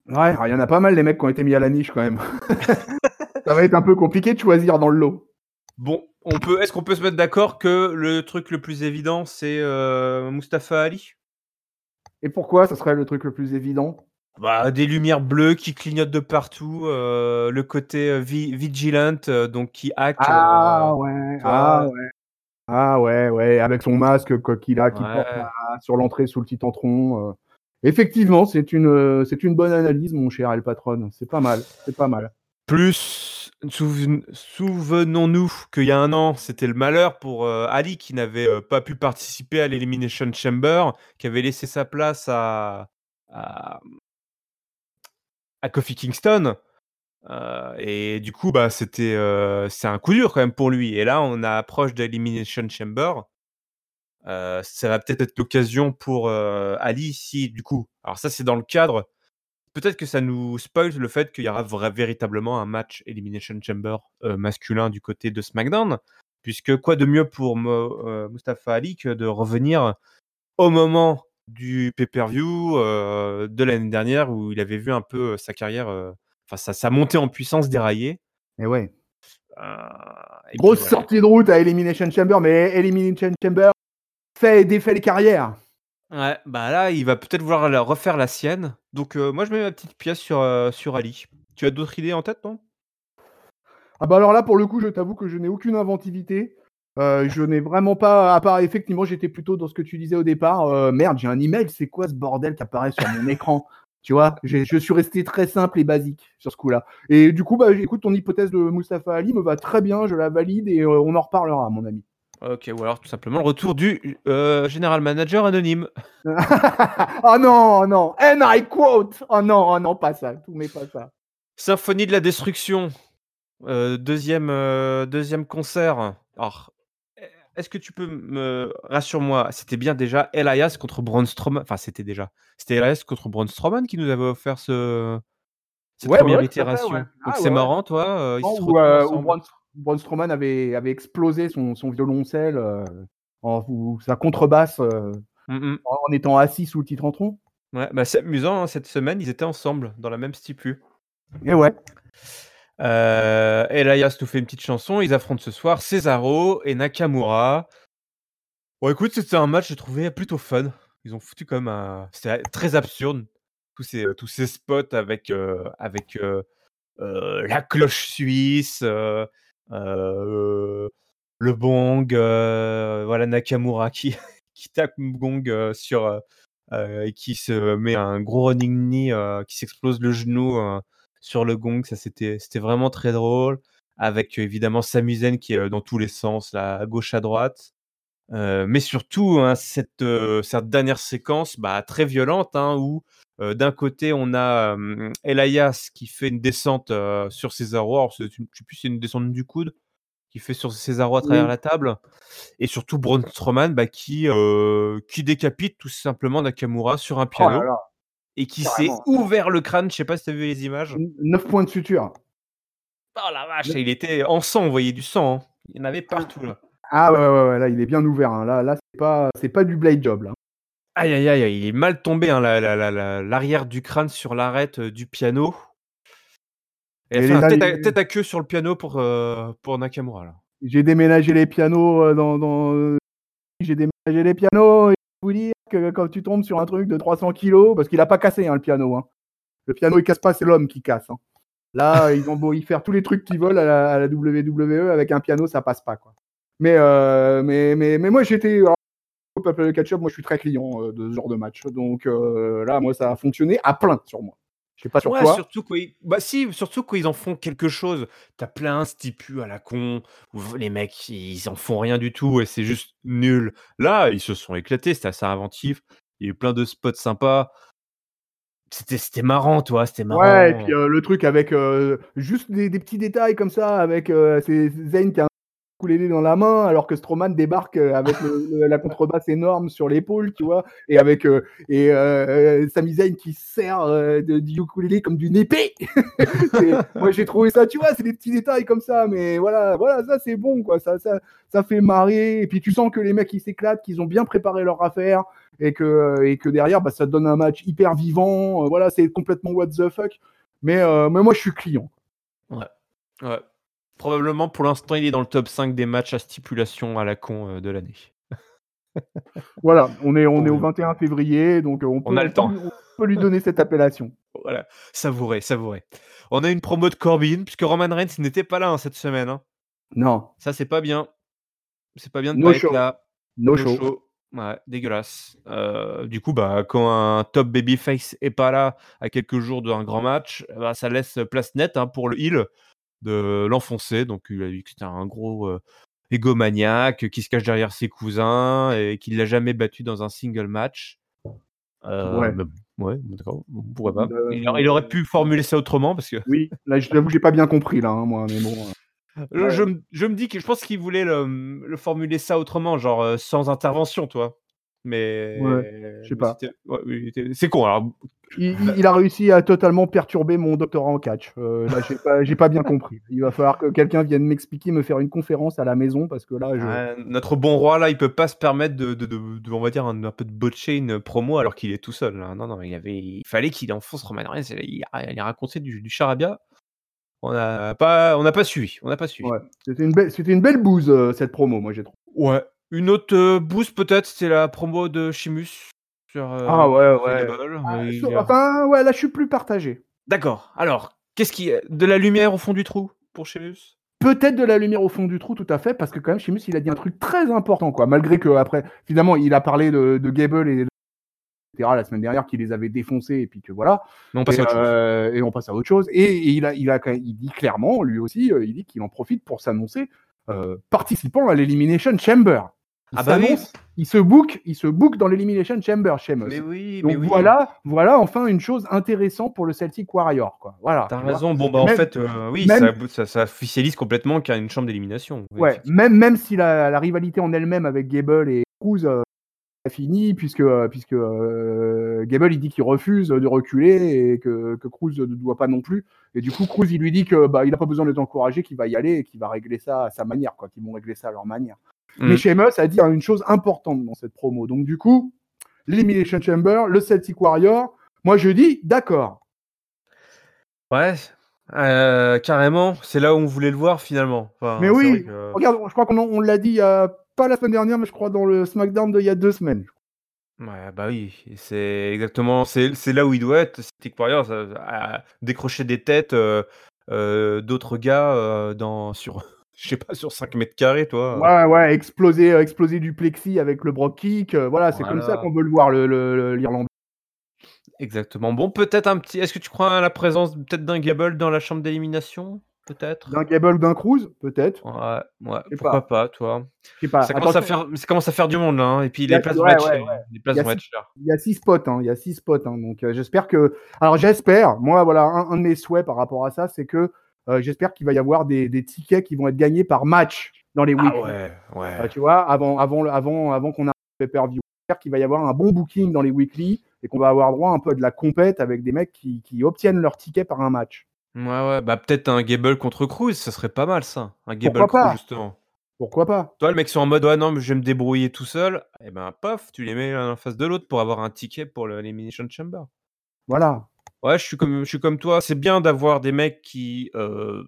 B: Ouais, il y en a pas mal les mecs qui ont été mis à la niche quand même. Ça va être un peu compliqué de choisir dans le lot.
A: Bon, on peut est-ce qu'on peut se mettre d'accord que le truc le plus évident, c'est, heu, Mustapha Ali?
B: Et pourquoi ça serait le truc le plus évident?
A: Bah, des lumières bleues qui clignotent de partout, le côté, vi vigilant, donc qui hack,
B: Ah ouais, ah ouais, ah ouais, ouais, avec son masque quoi qu'il a qu'il porte sur l'entrée sous le titantron, heu. Effectivement, c'est une, heu, c'est une bonne analyse mon cher El Patron, c'est pas mal, c'est pas mal.
A: Plus, souven souvenons-nous qu'il y a 1 an, c'était le malheur pour, heu, Ali qui n'avait, pas pu participer à l'Elimination Chamber, qui avait laissé sa place à à, à Kofi Kingston. Heu et du coup, bah, c'était, heu, c'est un coup dur quand même pour lui. Et là, on approche de l'Elimination Chamber. Heu, ça va peut-être être l'occasion pour, Ali si du coup alors ça, c'est dans le cadre. Peut-être que ça nous spoil le fait qu'il y aura véritablement un match Elimination Chamber masculin du côté de SmackDown, puisque quoi de mieux pour Mustafa Ali que de revenir au moment du pay-per-view de l'année dernière où il avait vu un peu sa carrière, enfin sa, montée en puissance dérailler.
B: Et ouais. Grosse sortie de route à Elimination Chamber, mais Elimination Chamber fait et défait les carrières.
A: Ouais, bah là, il va peut-être vouloir refaire la sienne. Donc, moi, je mets ma petite pièce sur, sur Ali. Tu as d'autres idées en tête, non
B: Ah bah alors là, pour le coup, je t'avoue que je n'ai aucune inventivité. je n'ai vraiment pas, à part effectivement, j'étais plutôt dans ce que tu disais au départ. merde, j'ai un email, c'est quoi ce bordel qui apparaît sur mon écran? Tu vois, je suis resté très simple et basique sur ce coup-là. Et du coup, bah, écoute, ton hypothèse de Mustafa Ali me va très bien, je la valide et on en reparlera, mon ami.
A: Ok, ou alors tout simplement le retour du euh, général manager anonyme.
B: oh non, oh non, and I quote. Oh non, oh non, pas ça, tout mais pas ça.
A: Symphonie de la destruction, euh, deuxième, euh, deuxième concert. Alors, est-ce que tu peux me rassure-moi, c'était bien déjà Elias contre Braun Strowman. Enfin, c'était déjà. C'était Elias contre Braun Strowman qui nous avait offert ce cette première itération. Ah c'est marrant, toi.
B: ils se Braun Strowman avait, avait explosé son, son violoncelle, euh, en, ou sa contrebasse euh, mmh en, étant assis sous le titre en tronc.
A: Ouais, bah c'est amusant, hein, cette semaine, ils étaient ensemble dans la même stipu.
B: Et ouais.
A: Euh, Elias nous fait une petite chanson. Ils affrontent ce soir Cesaro et Nakamura. Bon, écoute, c'était un match, j'ai trouvé plutôt fun. Ils ont foutu comme un. C'était très absurde. Tous ces, tous ces spots avec, avec la cloche suisse, euh, le bong, euh, voilà Nakamura qui, qui tape le gong sur et qui se met un gros running knee, qui s'explose le genou sur le gong. Ça, c'était, c'était vraiment très drôle. Avec évidemment Samizen qui est dans tous les sens, là, à gauche, à droite. mais surtout, hein, cette, cette dernière séquence bah, très violente hein, où d'un côté, on a Elias qui fait une descente sur Cesaro. je ne sais plus si c'est une descente du coude qui fait sur Cesaro à travers la table. Et surtout Braun Strowman bah, qui, qui décapite tout simplement Nakamura sur un oh piano. Et qui s'est ouvert le crâne. Je sais pas si tu as vu les images.
B: 9 points de suture.
A: Oh la vache, il était en sang, on voyait du sang. Hein. Il y en avait partout là.
B: Ah ouais, ouais, ouais, là il est bien ouvert. Hein. Là, là c'est pas, c'est pas du blade job là.
A: Aïe, aïe, aïe, il est mal tombé, hein, l'arrière du crâne sur l'arête du piano. Et fait tête, à, queue sur le piano pour, pour Nakamura. Là.
B: J'ai déménagé les pianos dans. dans... J'ai déménagé les pianos et vous que quand tu tombes sur un truc de 300 kilos, parce qu'il a pas cassé hein, le piano. Hein. Le piano il casse pas, c'est l'homme qui casse. Hein. Là, ils ont beau y faire tous les trucs qu'ils veulent à la, WWE, avec un piano, ça passe pas. Quoi. Mais, mais, mais, mais moi, j'étais peuple de catch-up, moi je suis très client euh, de ce genre de match. Donc euh, là, moi ça a fonctionné à plein sur moi. Je sais pas sur
A: ouais, Surtout quand ils... Bah si, surtout quand ils en font quelque chose. T'as plein stipus à la con, où les mecs ils en font rien du tout et c'est juste nul. Là, ils se sont éclatés, c'était assez inventif. Il y a eu plein de spots sympas. C'était, c'était marrant, toi, c'était marrant.
B: Ouais, et puis euh, le truc avec juste des, des, petits détails comme ça, avec c'est Zane qui a ukulélé dans la main, alors que Strowman débarque euh, avec la contrebasse énorme sur l'épaule, tu vois, et avec euh, et euh, Sami Zayn qui sert euh, du ukulélé comme d'une épée. moi j'ai trouvé ça, tu vois, c'est des petits détails comme ça, mais voilà, voilà, ça c'est bon, quoi, ça, ça, ça fait marrer, et puis tu sens que les mecs ils s'éclatent, qu'ils ont bien préparé leur affaire, et que et que derrière, bah, ça donne un match hyper vivant, voilà, c'est complètement what the fuck, mais mais moi je suis client.
A: Ouais, ouais. Probablement pour l'instant, il est dans le top 5 des matchs à stipulation à la con euh, de l'année.
B: voilà, on est, on est au 21 février, donc euh, on peut,
A: a le temps.
B: On peut lui donner cette appellation.
A: Voilà, savouré, savouré. On a une promo de Corbin, puisque Roman Reigns n'était pas là hein, cette semaine. Hein.
B: Non.
A: Ça, c'est pas bien. C'est pas bien de no pas être là.
B: No, show.
A: Ouais, dégueulasse. Euh, du coup, bah, quand un top babyface est pas là à quelques jours d'un grand match, bah, ça laisse place nette hein, pour le heel de l'enfoncer. Donc, il a dit que c'était un gros euh, égomaniaque qui se cache derrière ses cousins et qu'il l'a jamais battu dans un single match. Euh, ouais. ouais, d'accord, pourquoi pas. Euh, il, aurait pu formuler ça autrement parce que.
B: Oui, là, je t'avoue, j'ai pas bien compris là, hein, moi, mais bon.
A: Je, je, me dis que je pense qu'il voulait le, le, formuler ça autrement, genre sans intervention, toi. Mais
B: Ouais, je sais
A: mais
B: pas.
A: ouais, c'est con alors
B: Il, a réussi à totalement perturber mon doctorat en catch. Euh, là, j'ai pas, j'ai pas bien compris. Il va falloir que quelqu'un vienne m'expliquer, me faire une conférence à la maison parce que là, je.
A: Ouais, notre bon roi là, il peut pas se permettre de, de, de- de- on va dire un, un peu de botcher une promo alors qu'il est tout seul. là. Non, non, il avait, il fallait qu'il enfonce Roman Reigns. Il a, il a raconté du, du charabia. On n'a pas, on n'a pas suivi. On n'a pas suivi.
B: Ouais, c'était une belle, c'était une belle bouse euh, cette promo, moi j'ai trouvé.
A: Ouais. Une autre euh, boost peut-être, c'était la promo de Chimus sur. euh,
B: Ah ouais, ouais.
A: Gable.
B: Ah,
A: a-
B: Enfin, ouais, là je suis plus partagé.
A: D'accord. Alors, qu'est-ce qui, de la lumière au fond du trou pour Chimus
B: Peut-être de la lumière au fond du trou, tout à fait, parce que quand même, Sheamus, il a dit un truc très important, quoi. Malgré que après, finalement, il a parlé de, de Gable et etc. la semaine dernière, qu'il les avait défoncés et puis que voilà.
A: Non, on passe
B: et,
A: à autre chose.
B: euh, et on passe à autre chose. Et, et il, a, il, a, il dit clairement, lui aussi, euh, il dit qu'il en profite pour s'annoncer euh, participant à l'Elimination Chamber. Il
A: Ah bah oui.
B: il se book, il se book dans l'Elimination Chamber, Sheamus.
A: Mais oui,
B: Donc
A: mais oui.
B: voilà, voilà enfin une chose intéressante pour le Celtic Warrior, quoi. Voilà.
A: T'as raison. Bon, bah, en
B: Même-
A: fait, euh, oui,
B: même-
A: ça, ça, ça officialise complètement qu'il y a une chambre d'élimination. Oui,
B: Ouais, même, même si la, la rivalité en elle-même avec Gable et Cruz euh, a fini, puisque, euh, puisque euh, Gable il dit qu'il refuse de reculer et que, que Cruz ne doit pas non plus. Et du coup, Cruz il lui dit que bah, il n'a pas besoin d'être encouragé, qu'il va y aller et qu'il va régler ça à sa manière, quoi, qu'ils vont régler ça à leur manière.
A: Mm.
B: Mais Sheamus a dit une chose importante dans cette promo. Donc du coup, l'Elimination Chamber, le Celtic Warrior, moi je dis d'accord.
A: Ouais, euh, carrément, c'est là où on voulait le voir finalement. Enfin,
B: Mais oui,
A: que-
B: Regarde, je crois qu'on l'a dit a, pas la semaine dernière, mais je crois dans le SmackDown d'il y a deux semaines.
A: Ouais, bah oui, c'est exactement, c'est là où il doit être. Celtic Warriors a, a décroché des têtes euh, euh, d'autres gars euh, dans sur, je sais pas, sur 5 mètres carrés, toi.
B: Ouais, ouais, exploser, euh, exploser du plexi avec le brock kick. euh, voilà, c'est comme ça qu'on veut le voir, l'Irlandais.
A: Exactement. Bon, peut-être un petit. Est-ce que tu crois à la présence peut-être d'un Gable dans la chambre d'élimination, peut-être?
B: D'un Gable ou d'un Cruz, peut-être.
A: Ouais, ouais. Pourquoi pas, toi.
B: Je sais pas.
A: ça commence à faire, ça commence à faire du monde là, hein, et puis les places vont
B: ouais,
A: être
B: ouais,
A: chères. Les places
B: Il y a six-
A: être chères.
B: Il y a six spots, hein, il y a six spots. hein, donc euh, j'espère que. Alors j'espère, moi voilà, un, un de mes souhaits par rapport à ça, c'est que euh, j'espère qu'il va y avoir des, des tickets qui vont être gagnés par match dans les
A: Ah
B: week-ends.
A: ouais, ouais.
B: Euh, tu vois, avant, avant, le- avant, avant qu'on arrive au pay-per-view. J'espère qu'il va y avoir un bon booking dans les weekly et qu'on va avoir droit un peu à de la compète avec des mecs qui, qui obtiennent leur ticket par un match.
A: Ouais, ouais, bah peut-être un Gable contre Cruz, ça serait pas mal ça. Un Gable
B: Pourquoi
A: Cruz,
B: pas?
A: justement.
B: Pourquoi pas?
A: Toi, le mec, sont en mode, ouais, non, mais je vais me débrouiller tout seul. Et ben, paf, tu les mets l'un en face de l'autre pour avoir un ticket pour le- l'Elimination Chamber.
B: Voilà.
A: Ouais, je suis comme, je suis comme toi. C'est bien d'avoir des mecs qui euh,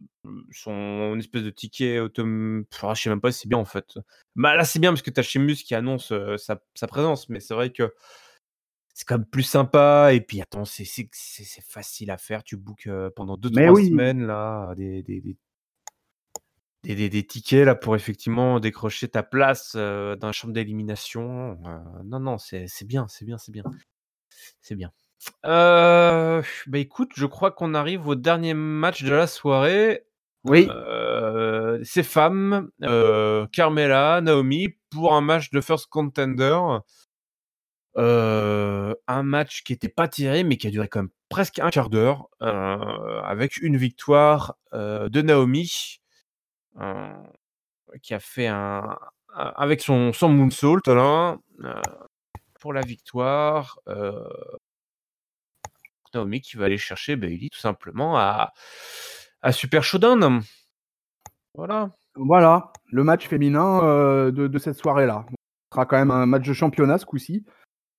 A: sont une espèce de ticket autom... Enfin, je sais même pas si c'est bien en fait. Bah là, c'est bien parce que t'as Sheamus qui annonce euh, sa, sa présence, mais c'est vrai que c'est quand même plus sympa. Et puis, attends, c'est facile à faire. Tu bookes euh, pendant 2-3
B: Mais oui.
A: semaines là, des, des, des, des- des- des tickets là pour effectivement décrocher ta place euh, dans la chambre d'élimination. Euh, non, non, c'est c'est bien, c'est bien, c'est bien. C'est bien. Euh, bah écoute, je crois qu'on arrive au dernier match de la soirée.
B: Oui.
A: Euh, ces femmes, euh, Carmela, Naomi, pour un match de First Contender. Euh, un match qui était pas tiré, mais qui a duré quand même presque un quart d'heure, avec une victoire de Naomi, qui a fait un, avec son, son moonsault là, euh, pour la victoire. Naomi qui va aller chercher Bailey tout simplement à, à Super Showdown. Voilà.
B: Voilà, le match féminin euh, de, de cette soirée-là. Ce sera quand même un match de championnat ce coup-ci.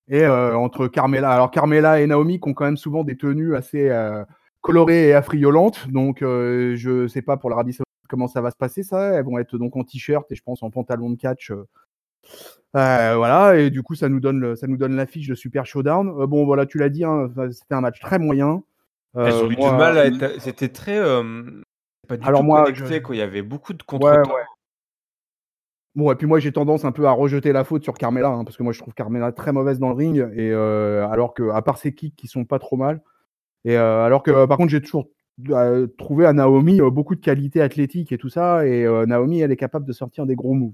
B: Et euh, entre Carmela, alors Carmela et Naomi qui ont quand même souvent des tenues assez euh, colorées et affriolantes. Donc je sais pas pour l'Arabie Saoudite comment ça va se passer ça. Elles vont être donc en t-shirt et je pense en pantalon de catch. Euh. Euh, voilà, et du coup ça nous donne le- ça nous donne l'affiche de Super Showdown. Euh, bon voilà, tu l'as dit, hein, c'était un match très moyen. Euh,
A: ont eu
B: moi-
A: du mal à être. C'était très. euh, pas du
B: Alors
A: tout
B: moi,
A: connecté,
B: je-
A: quoi. Il y avait beaucoup de
B: Ouais, ouais. Bon, et puis moi j'ai tendance un peu à rejeter la faute sur Carmela, hein, parce que moi je trouve Carmela très mauvaise dans le ring, et euh, alors que, à part ses kicks qui sont pas trop mal, et euh, alors que par contre j'ai toujours euh, trouvé à Naomi euh, beaucoup de qualité athlétique et tout ça, et euh, Naomi elle est capable de sortir des gros moves.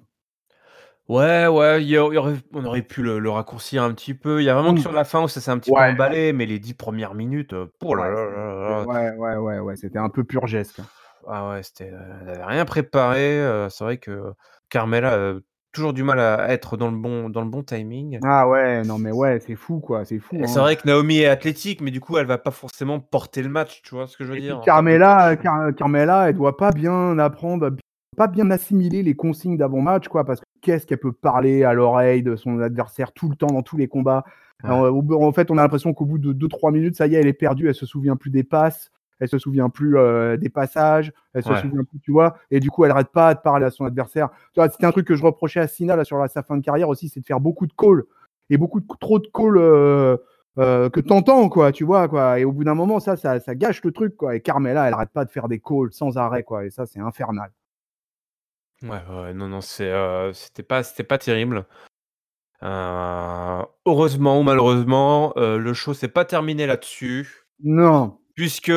A: Ouais, ouais, il y a- il y aurait- on aurait pu le, le raccourcir un petit peu. Il y a vraiment que
B: Mm.
A: sur la fin où ça s'est un petit
B: Ouais.
A: peu emballé, mais les dix premières minutes, euh, oh là
B: Ouais,
A: là là là.
B: Ouais, ouais, ouais, ouais, c'était un peu purgesque.
A: Ah ouais, c'était, euh, elle avait rien préparé. euh, c'est vrai que Carmela, euh, toujours du mal à être dans le bon, dans le bon timing.
B: Ah ouais, non mais ouais, c'est fou quoi, c'est fou.
A: C'est
B: hein.
A: vrai que Naomi est athlétique, mais du coup, elle va pas forcément porter le match, tu vois ce que je veux
B: Et puis
A: dire? En termes de
B: Carmella,
A: coach.
B: Car- Carmella, elle doit pas bien apprendre, pas bien assimiler les consignes d'avant-match, quoi, parce que qu'est-ce qu'elle peut parler à l'oreille de son adversaire tout le temps dans tous les combats.
A: Ouais.
B: Alors, en fait, on a l'impression qu'au bout de 2-3 minutes, ça y est, elle est perdue, elle se souvient plus des passes, elle se souvient plus euh, des passages, elle se
A: Ouais.
B: souvient plus, tu vois, et du coup, elle arrête pas de parler à son adversaire. C'était un truc que je reprochais à Sina là, sur la- sa fin de carrière aussi, c'est de faire beaucoup de calls, et beaucoup de, trop de calls euh, euh, que t'entends, quoi, tu vois, quoi. Et au bout d'un moment, ça, ça, ça gâche le truc, quoi. Et Carmella, elle arrête pas de faire des calls sans arrêt, quoi. Et ça, c'est infernal.
A: Ouais, ouais, non, non, c'est, euh, c'était pas, c'était pas terrible. Euh, heureusement ou malheureusement, euh, le show s'est pas terminé là-dessus,
B: Non.
A: puisque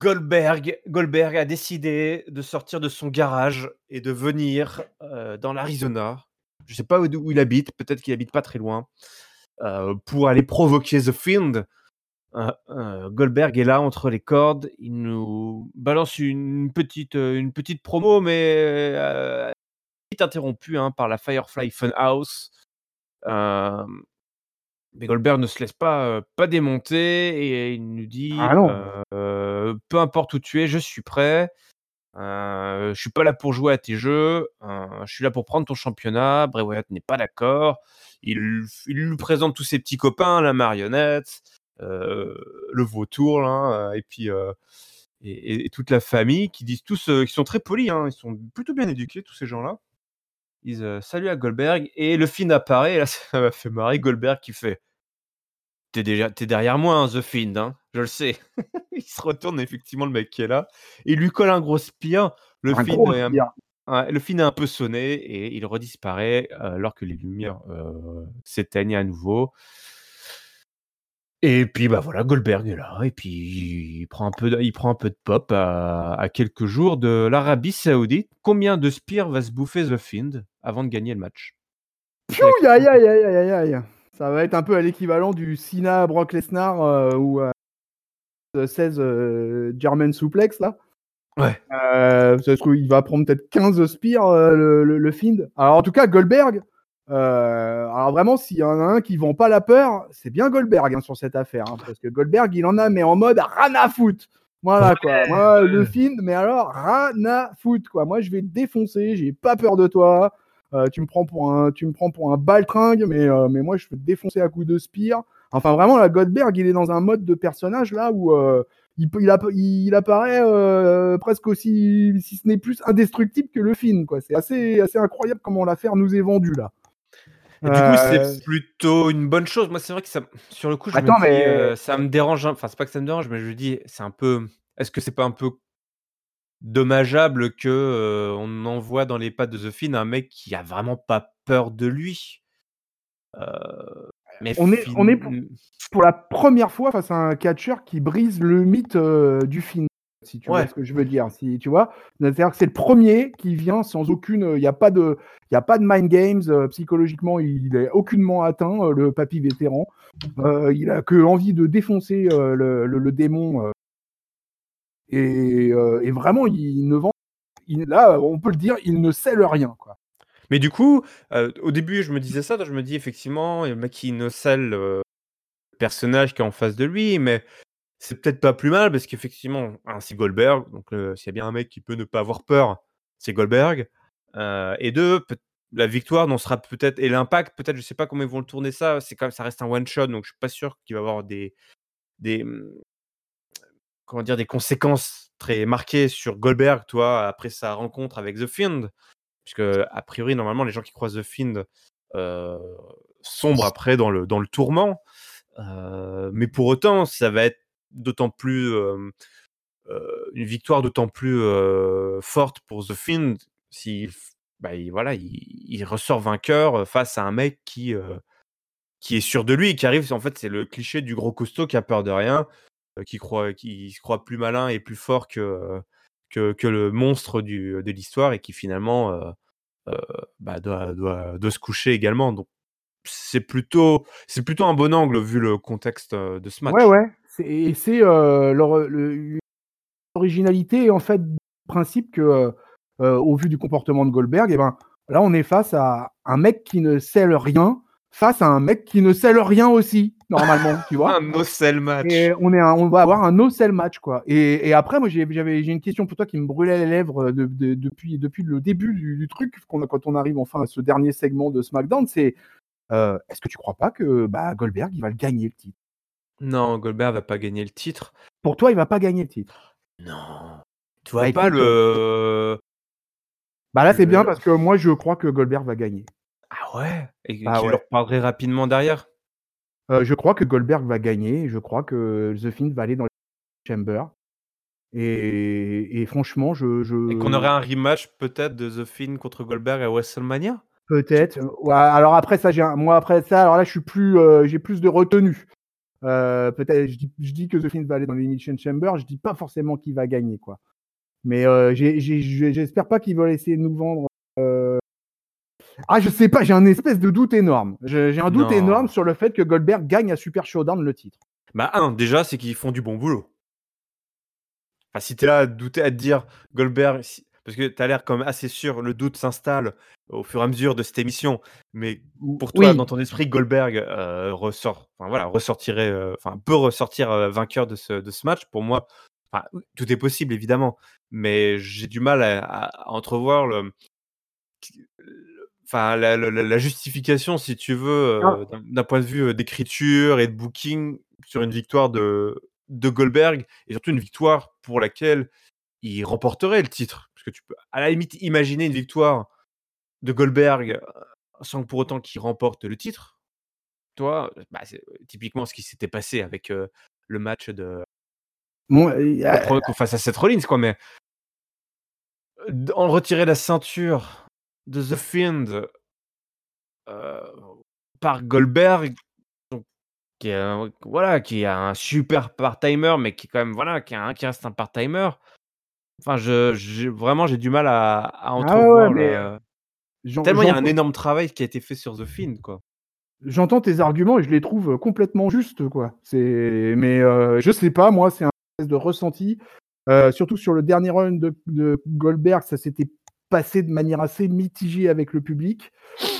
A: Goldberg, Goldberg a décidé de sortir de son garage et de venir euh, dans l'Arizona. Je sais pas où, où il habite, peut-être qu'il habite pas très loin, euh, pour aller provoquer The Fiend. Euh, euh, Goldberg est là entre les cordes, il nous balance une petite, euh, une petite promo, mais euh, vite interrompu hein, par la Firefly Funhouse. Euh, mais Goldberg ne se laisse pas, euh, pas démonter et il nous dit
B: Ah
A: euh, peu importe où tu es, je suis prêt. Euh, je suis pas là pour jouer à tes jeux. euh, je suis là pour prendre ton championnat. Bray Wyatt n'est pas d'accord. Il, il lui présente tous ses petits copains, la marionnette, euh, le vautour, là, euh, et puis euh, et, et- et toute la famille qui disent tous, euh, qui sont très polis. hein, ils sont plutôt bien éduqués tous ces gens-là. Ils disent euh, salut à Goldberg et le Fiend apparaît. Et là, ça m'a fait marrer Goldberg qui fait T'es déjà t'es derrière moi, hein, The Fiend, hein, je le sais. il se retourne effectivement le mec qui est là. Il lui colle un gros spear. Le
B: Un
A: Fiend
B: gros
A: est un,
B: spear.
A: ouais, le Fiend est un peu sonné et il redisparaît euh, alors que les lumières euh, s'éteignent à nouveau. Et puis bah voilà, Goldberg est là et puis il prend un peu de, il prend un peu de pop à, à quelques jours de l'Arabie Saoudite. Combien de spears va se bouffer The Fiend avant de gagner le match?
B: Piou, aïe, aïe, aïe, aïe. Ça va être un peu à l'équivalent du Sina Brock Lesnar euh, ou euh, 16 euh, German Suplex, là.
A: Ouais.
B: Euh, il va prendre peut-être 15 spears, euh, le, le, le Fiend. Alors, en tout cas, Goldberg, euh, alors vraiment, s'il y en a un qui vend pas la peur, c'est bien Goldberg hein, sur cette affaire. hein, parce que Goldberg, il en a, mais en mode ran à foot. Voilà, quoi. Moi, le Fiend, mais alors, ran à foot, quoi. Moi, je vais te défoncer, j'ai pas peur de toi. Euh, tu me prends pour un, tu me prends pour un baltringue, mais, euh, mais moi, je peux te défoncer à coups de spire. Enfin, vraiment, la Goldberg, il est dans un mode de personnage là où il, il, app- il apparaît euh, presque aussi, si ce n'est plus indestructible que le film. quoi. C'est assez, assez incroyable comment l'affaire nous est vendue là.
A: Et du coup,
B: Euh,
A: c'est plutôt une bonne chose. Moi, c'est vrai que ça, sur le coup, je
B: Attends,
A: me dis,
B: mais-
A: euh, ça me dérange. Enfin, c'est pas que ça me dérange, mais je me dis, c'est un peu. Est-ce que c'est pas un peu dommageable que euh, on envoie dans les pattes de The Fiend un mec qui a vraiment pas peur de lui? Euh, Mais
B: On est- on est pour- la première fois face à un catcheur qui brise le mythe euh, du film. Si tu vois ce que je veux dire, si tu vois, c'est-à-dire que c'est le premier qui vient sans aucune, il n'y a pas de, il y a pas de mind games euh, psychologiquement, il est aucunement atteint euh, le papy vétéran. Euh, il a que envie de défoncer euh, le, le- le démon euh, et, euh, et vraiment il ne vend, il- là on peut le dire, il ne scelle rien quoi.
A: Mais du coup, euh, au début, je me disais ça, je me dis effectivement, le mec qui innocelle euh, le personnage qui est en face de lui, mais c'est peut-être pas plus mal parce qu'effectivement, c'est Goldberg, donc s'il y a bien un mec qui peut ne pas avoir peur, c'est Goldberg. Et deux, la victoire n'en sera peut-être, et l'impact, peut-être, je sais pas comment ils vont le tourner ça, c'est quand même, ça reste un one-shot, donc je suis pas sûr qu'il va avoir des, des, hum, comment dire, des conséquences très marquées sur Goldberg, toi, après sa rencontre avec The Fiend puisque a priori normalement les gens qui croisent The Fiend sombrent après dans le dans le tourment mais pour autant ça va être d'autant plus une victoire d'autant plus forte pour The Fiend si bah, il, voilà il, il ressort vainqueur face à un mec qui euh, qui est sûr de lui et qui arrive en fait c'est le cliché du gros costaud qui a peur de rien euh, qui croit qui se croit plus malin et plus fort que que, que le monstre du, de l'histoire et qui finalement euh, bah, doit, doit, doit se coucher également. Donc c'est plutôt, c'est plutôt un bon angle vu le contexte de ce match.
B: Ouais ouais, c'est, et c'est euh, leur- le- l'originalité en fait du principe que euh, euh, au vu du comportement de Goldberg, eh ben Là, on est face à un mec qui ne sait le rien, face à un mec qui ne sait le rien aussi, normalement, tu vois.
A: Un no-sell match.
B: Et on, est un- on va avoir un no-sell match, quoi. Et, et après, moi, j'ai j'avais- j'ai une question pour toi qui me brûlait les lèvres de- de- depuis, depuis le début du, du truc, quand on arrive enfin à ce dernier segment de SmackDown, c'est euh, est-ce que tu crois pas que bah, Goldberg, il va le gagner le titre?
A: Non, Goldberg va pas gagner le titre.
B: Pour toi, il va pas gagner le titre.
A: Non. Tu vois
B: Bah,
A: pas
B: écoute,
A: le.
B: Bah là, c'est
A: Le-
B: bien parce que moi, je crois que Goldberg va gagner.
A: Ah ouais? Et
B: Ah
A: tu
B: ouais.
A: leur rapidement derrière?
B: Euh, je crois que Goldberg va gagner. Je crois que The Fiend va aller dans les Chamber. Et, et franchement, je. je...
A: Et qu'on aurait un rematch peut-être de The Fiend contre Goldberg à WrestleMania?
B: Peut-être. Ouais, alors après ça, j'ai un- moi après ça, alors là, je suis plus, euh, j'ai plus de retenue. Euh, peut-être, je dis, je dis que The Fiend va aller dans l'Elimination Chamber. Je dis pas forcément qu'il va gagner, quoi. Mais euh, j'espère pas qu'ils veulent essayer de nous vendre. euh, Ah, je sais pas, j'ai un espèce de doute énorme. J'ai un doute
A: Non.
B: énorme sur le fait que Goldberg gagne à Super Showdown le titre.
A: Bah, un, déjà, c'est qu'ils font du bon boulot. Enfin, si t'es là à douter, à te dire Goldberg, si- parce que t'as l'air quand même assez sûr, le doute s'installe au fur et à mesure de cette émission. Mais pour toi,
B: Oui.
A: dans ton esprit, Goldberg euh, ressort, enfin voilà, ressortirait, euh, enfin peut ressortir euh, vainqueur de ce, de ce match. Pour moi, enfin, tout est possible évidemment, mais j'ai du mal à, entrevoir le, enfin la, la- la- la justification, si tu veux, euh,
B: Ah.
A: d'un- point de vue d'écriture et de booking sur une victoire de de Goldberg et surtout une victoire pour laquelle il remporterait le titre. Parce que tu peux, à la limite, imaginer une victoire de Goldberg euh, sans pour autant qu'il remporte le titre. Toi, bah, c'est typiquement ce qui s'était passé avec euh, le match de
B: Bon, euh,
A: face à Seth Rollins, quoi. Mais euh, en retirer la ceinture de The Fiend euh, par Goldberg, qui est un, voilà, qui est un super part-timer, mais qui est quand même voilà, qui, est un- qui reste un part-timer. Enfin, je, vraiment, j'ai du mal à, à
B: Ah ouais,
A: entrevoir.
B: ouais, mais,
A: le-
B: j'en-
A: Tellement il y a un énorme travail qui a été fait sur The Fiend, quoi.
B: J'entends tes arguments et je les trouve complètement justes, quoi. C'est, mais euh, je sais pas, moi, c'est un espèce de ressenti. Euh, surtout sur le dernier run de, de Goldberg, ça s'était passé de manière assez mitigée avec le public.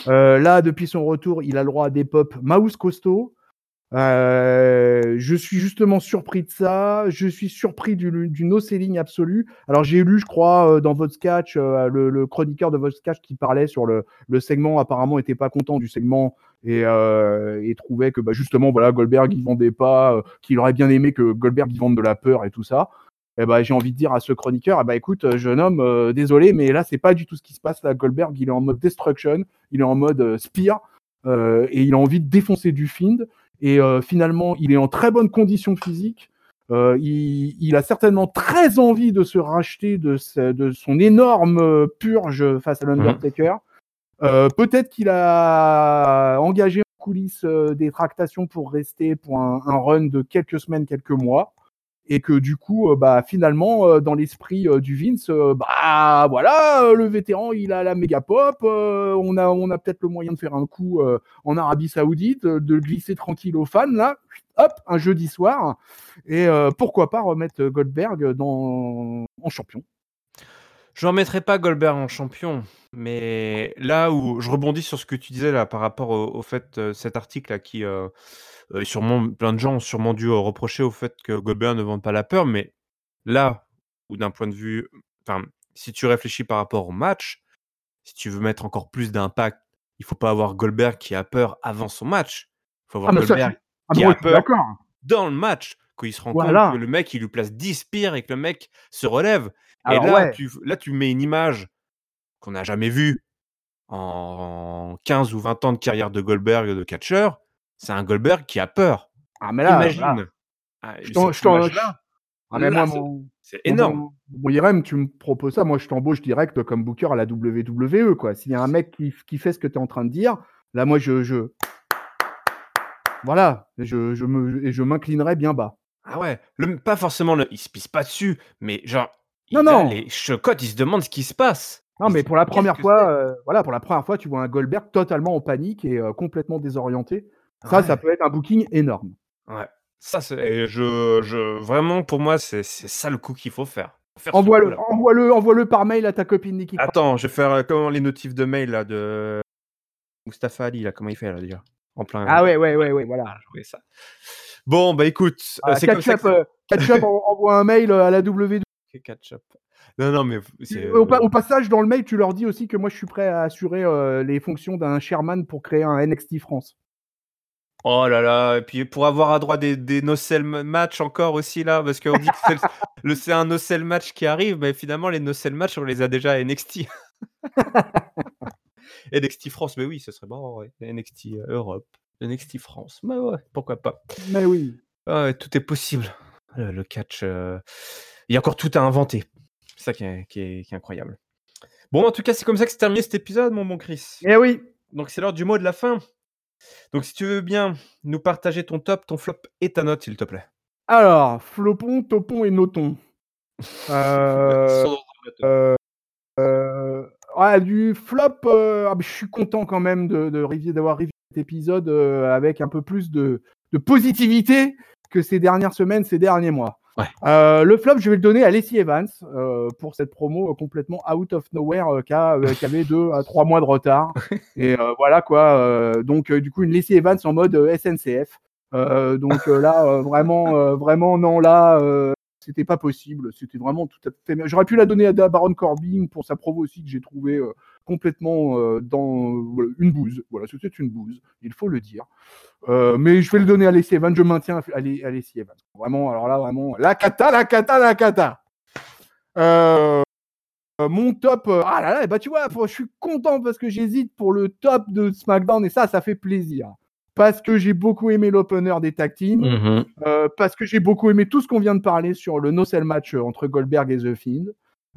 B: Euh, là, depuis son retour, il a le droit à des pop mouse costaud. Euh, je suis justement surpris de ça. Je suis surpris du, du no-selling absolu. Alors, j'ai lu, je crois, euh, dans votre sketch, euh, le, chroniqueur de votre sketch qui parlait sur le, segment, apparemment, était pas content du segment et, trouvait que bah, justement voilà Goldberg il vendait pas, qu'il aurait bien aimé que Goldberg il vende de la peur et tout ça. Et ben j'ai envie de dire à ce chroniqueur, eh ben, écoute jeune homme, désolé mais là c'est pas du tout ce qui se passe là. Goldberg il est en mode destruction, il est en mode euh, spear et il a envie de défoncer du Fiend et euh, finalement il est en très bonne condition physique. Euh, il, il, a certainement très envie de se racheter de, son énorme euh, purge face à l'Undertaker. Mmh. Euh, Peut-être qu'il a engagé en coulisses euh, des tractations pour rester pour un, un, run de quelques semaines, quelques mois, et que du coup, euh, bah, finalement, euh, dans l'esprit du Vince, euh, bah voilà, le vétéran, il a la méga pop, euh, on a, on a peut-être le moyen de faire un coup euh, en Arabie Saoudite, de glisser tranquille aux fans là, hop, un jeudi soir, et euh, pourquoi pas remettre Goldberg dans en champion.
A: Je ne remettrai pas Goldberg en champion, mais là où je rebondis sur ce que tu disais là par rapport au, fait euh, cet article là qui euh, euh, sûrement plein de gens ont sûrement dû euh, reprocher au fait que Goldberg ne vende pas la peur, mais là où d'un point de vue, enfin si tu réfléchis par rapport au match, si tu veux mettre encore plus d'impact, il faut pas avoir Goldberg qui a peur avant son match, il faut avoir ah, Goldberg ça, ah, qui a peur dans le match quand il se rend voilà. compte que le mec il lui place 10 pires et que le mec se relève. Alors, et là, ouais. tu, là, tu mets une image qu'on n'a jamais vue en 15 ou 20 ans de carrière de Goldberg de catcher. C'est un Goldberg qui a peur.
B: Ah, mais là,
A: imagine.
B: Là.
A: Ah,
B: je t'en,
A: c'est énorme.
B: Mon IRM, tu me proposes ça, moi je t'embauche direct comme booker à la WWE. Quoi. S'il y a un mec qui, qui fait ce que tu es en train de dire, là, moi, je, je... voilà, je, je me, et je m'inclinerai bien bas.
A: Ah ouais, le, pas forcément, le, il se pisse pas dessus, mais genre,
B: non, non.
A: les chocottes, il se demande ce qui se passe.
B: Non, mais pour la première fois, euh, voilà, pour la première fois, tu vois un Goldberg totalement en panique et euh, complètement désorienté. Ça, ouais. ça peut être un booking énorme.
A: Ouais. Ça, c'est, je, je, vraiment, pour moi, c'est ça le coup qu'il faut faire.
B: Envoie-le, envoie-le, envoie-le par mail à ta copine Nikki.
A: Attends, je vais faire euh, comment les notifs de mail là de Mustafa Ali là, comment il fait là déjà
B: En plein. Ah ouais, ouais, ouais, ouais, voilà. Ah,
A: ça. Bon, bah écoute,
B: ah, c'est comme ça. Que... Ketchup envoie un mail à la W.
A: Ketchup. Non, non, mais
B: au, au, passage, dans le mail, tu leur dis aussi que moi, je suis prêt à assurer les fonctions d'un Sherman pour créer un NXT France.
A: Oh là là, et puis pour avoir à droit des, des no-sell match encore aussi là, parce qu'on dit que c'est un no-sell match qui arrive, mais finalement les no-sell match on les a déjà à NXT. NXT France, mais oui, ce serait bon, NXT euh, Europe, NXT France, mais ouais, pourquoi pas.
B: Mais oui.
A: tout est possible. Le, catch, euh, il y a encore tout à inventer. C'est ça qui est, qui, est, incroyable. Bon, en tout cas, c'est comme ça que c'est terminé cet épisode, mon bon Chris.
B: Eh oui.
A: Donc c'est l'heure du mot de la fin. Donc, si tu veux bien nous partager ton top, ton flop et ta note, s'il te plaît.
B: Alors, flopon, topon et noton. Euh, euh, euh, du flop, ah, je suis content quand même de, d'avoir revu cet épisode avec un peu plus de, de positivité que ces dernières semaines, ces derniers mois. Euh, le flop, je vais le donner à Lacey Evans euh, pour cette promo euh, complètement out of nowhere qui, avait deux à trois mois de retard. Et voilà quoi. donc du coup une Lacey Evans en mode SNCF. donc là vraiment vraiment non là c'était pas possible. C'était vraiment tout à fait. J'aurais pu la donner à Baron Corbin pour sa promo aussi que j'ai trouvé complètement dans une bouse. Voilà, c'était une bouse, il faut le dire. Euh, mais je vais le donner à Alessi Evans. Je maintiens à Alessi Evans. Vraiment, alors là, vraiment, la cata, la cata, la cata. Euh, mon top, euh, ah là là, bah tu vois, je suis content parce que j'hésite pour le top de SmackDown et ça, ça fait plaisir. Parce que j'ai beaucoup aimé l'opener des tag teams, mm-hmm. parce que j'ai beaucoup aimé tout ce qu'on vient de parler sur le no-sell match entre Goldberg et The Fiend.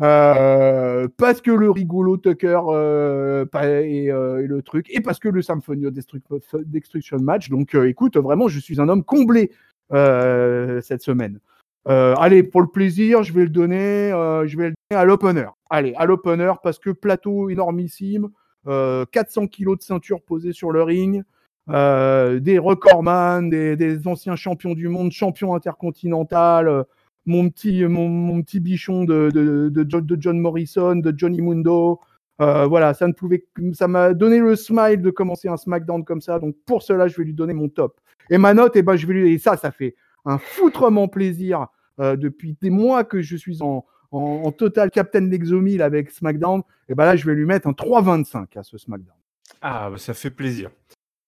B: Euh, parce que le rigolo Tucker euh, et, euh, et, le truc, et parce que le Symphony Destruction Match. Donc écoute, vraiment, je suis un homme comblé cette semaine. allez, pour le plaisir, je vais le donner, je vais le donner à l'opener. Allez, à l'opener, parce que plateau énormissime, 400 kilos de ceinture posée sur le ring, des recordman, des, des, anciens champions du monde, champions intercontinental, mon petit, mon, petit bichon de, de, John Morrison, de Johnny Mundo. Euh, voilà, ça ne pouvait, ça m'a donné le smile de commencer un SmackDown comme ça. Donc pour cela, je vais lui donner mon top. Et ma note, et eh ben, je vais lui, et ça, ça fait un foutrement plaisir euh, depuis des mois que je suis en, en, total Captain Nexomil avec SmackDown. Et ben là, je vais lui mettre un 3,25 à ce SmackDown.
A: Ah, bah, ça fait plaisir.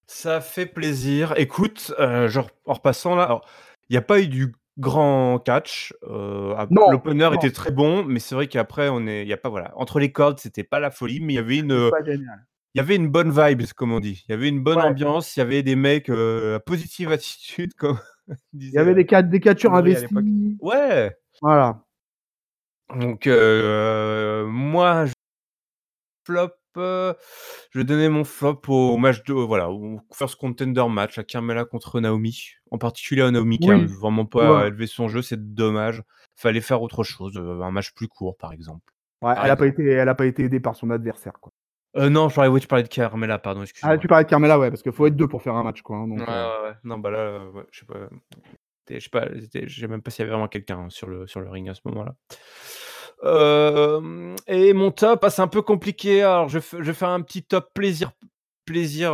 A: Ça fait plaisir. Écoute, euh, genre, en repassant là, il n'y a pas eu du grand catch. Euh, L'opener était très bon, mais c'est vrai qu'après, on est, y a pas voilà, entre les cordes, c'était pas la folie, mais il y avait une, il y avait une bonne vibe, comme on dit. Il y avait une bonne ambiance, il y avait des mecs euh, à positive attitude, comme
B: il y avait des, des catcheurs investis.
A: Ouais.
B: Voilà.
A: Donc euh, moi, je flop je vais donner mon flop au match de voilà, au first contender match à Carmela contre Naomi. En particulier à Naomi qui a vraiment pas élevé son jeu, c'est dommage. Fallait faire autre chose, euh, un match plus court par exemple.
B: Ouais, elle n'a pas été, elle a pas été aidée par son adversaire quoi.
A: Euh, non, je parlais, oui, tu parlais de Carmela, pardon, excuse-moi.
B: Ah, tu parlais de Carmela, ouais, parce qu'il faut être deux pour faire un match, quoi. Hein,
A: ouais, euh. ouais, ouais, Non, bah là, je sais pas. Je sais pas, sais même pas s'il y avait vraiment quelqu'un sur le, sur le ring à ce moment-là et mon top, ah, c'est un peu compliqué. Alors, je, je vais faire un petit top plaisir, plaisir,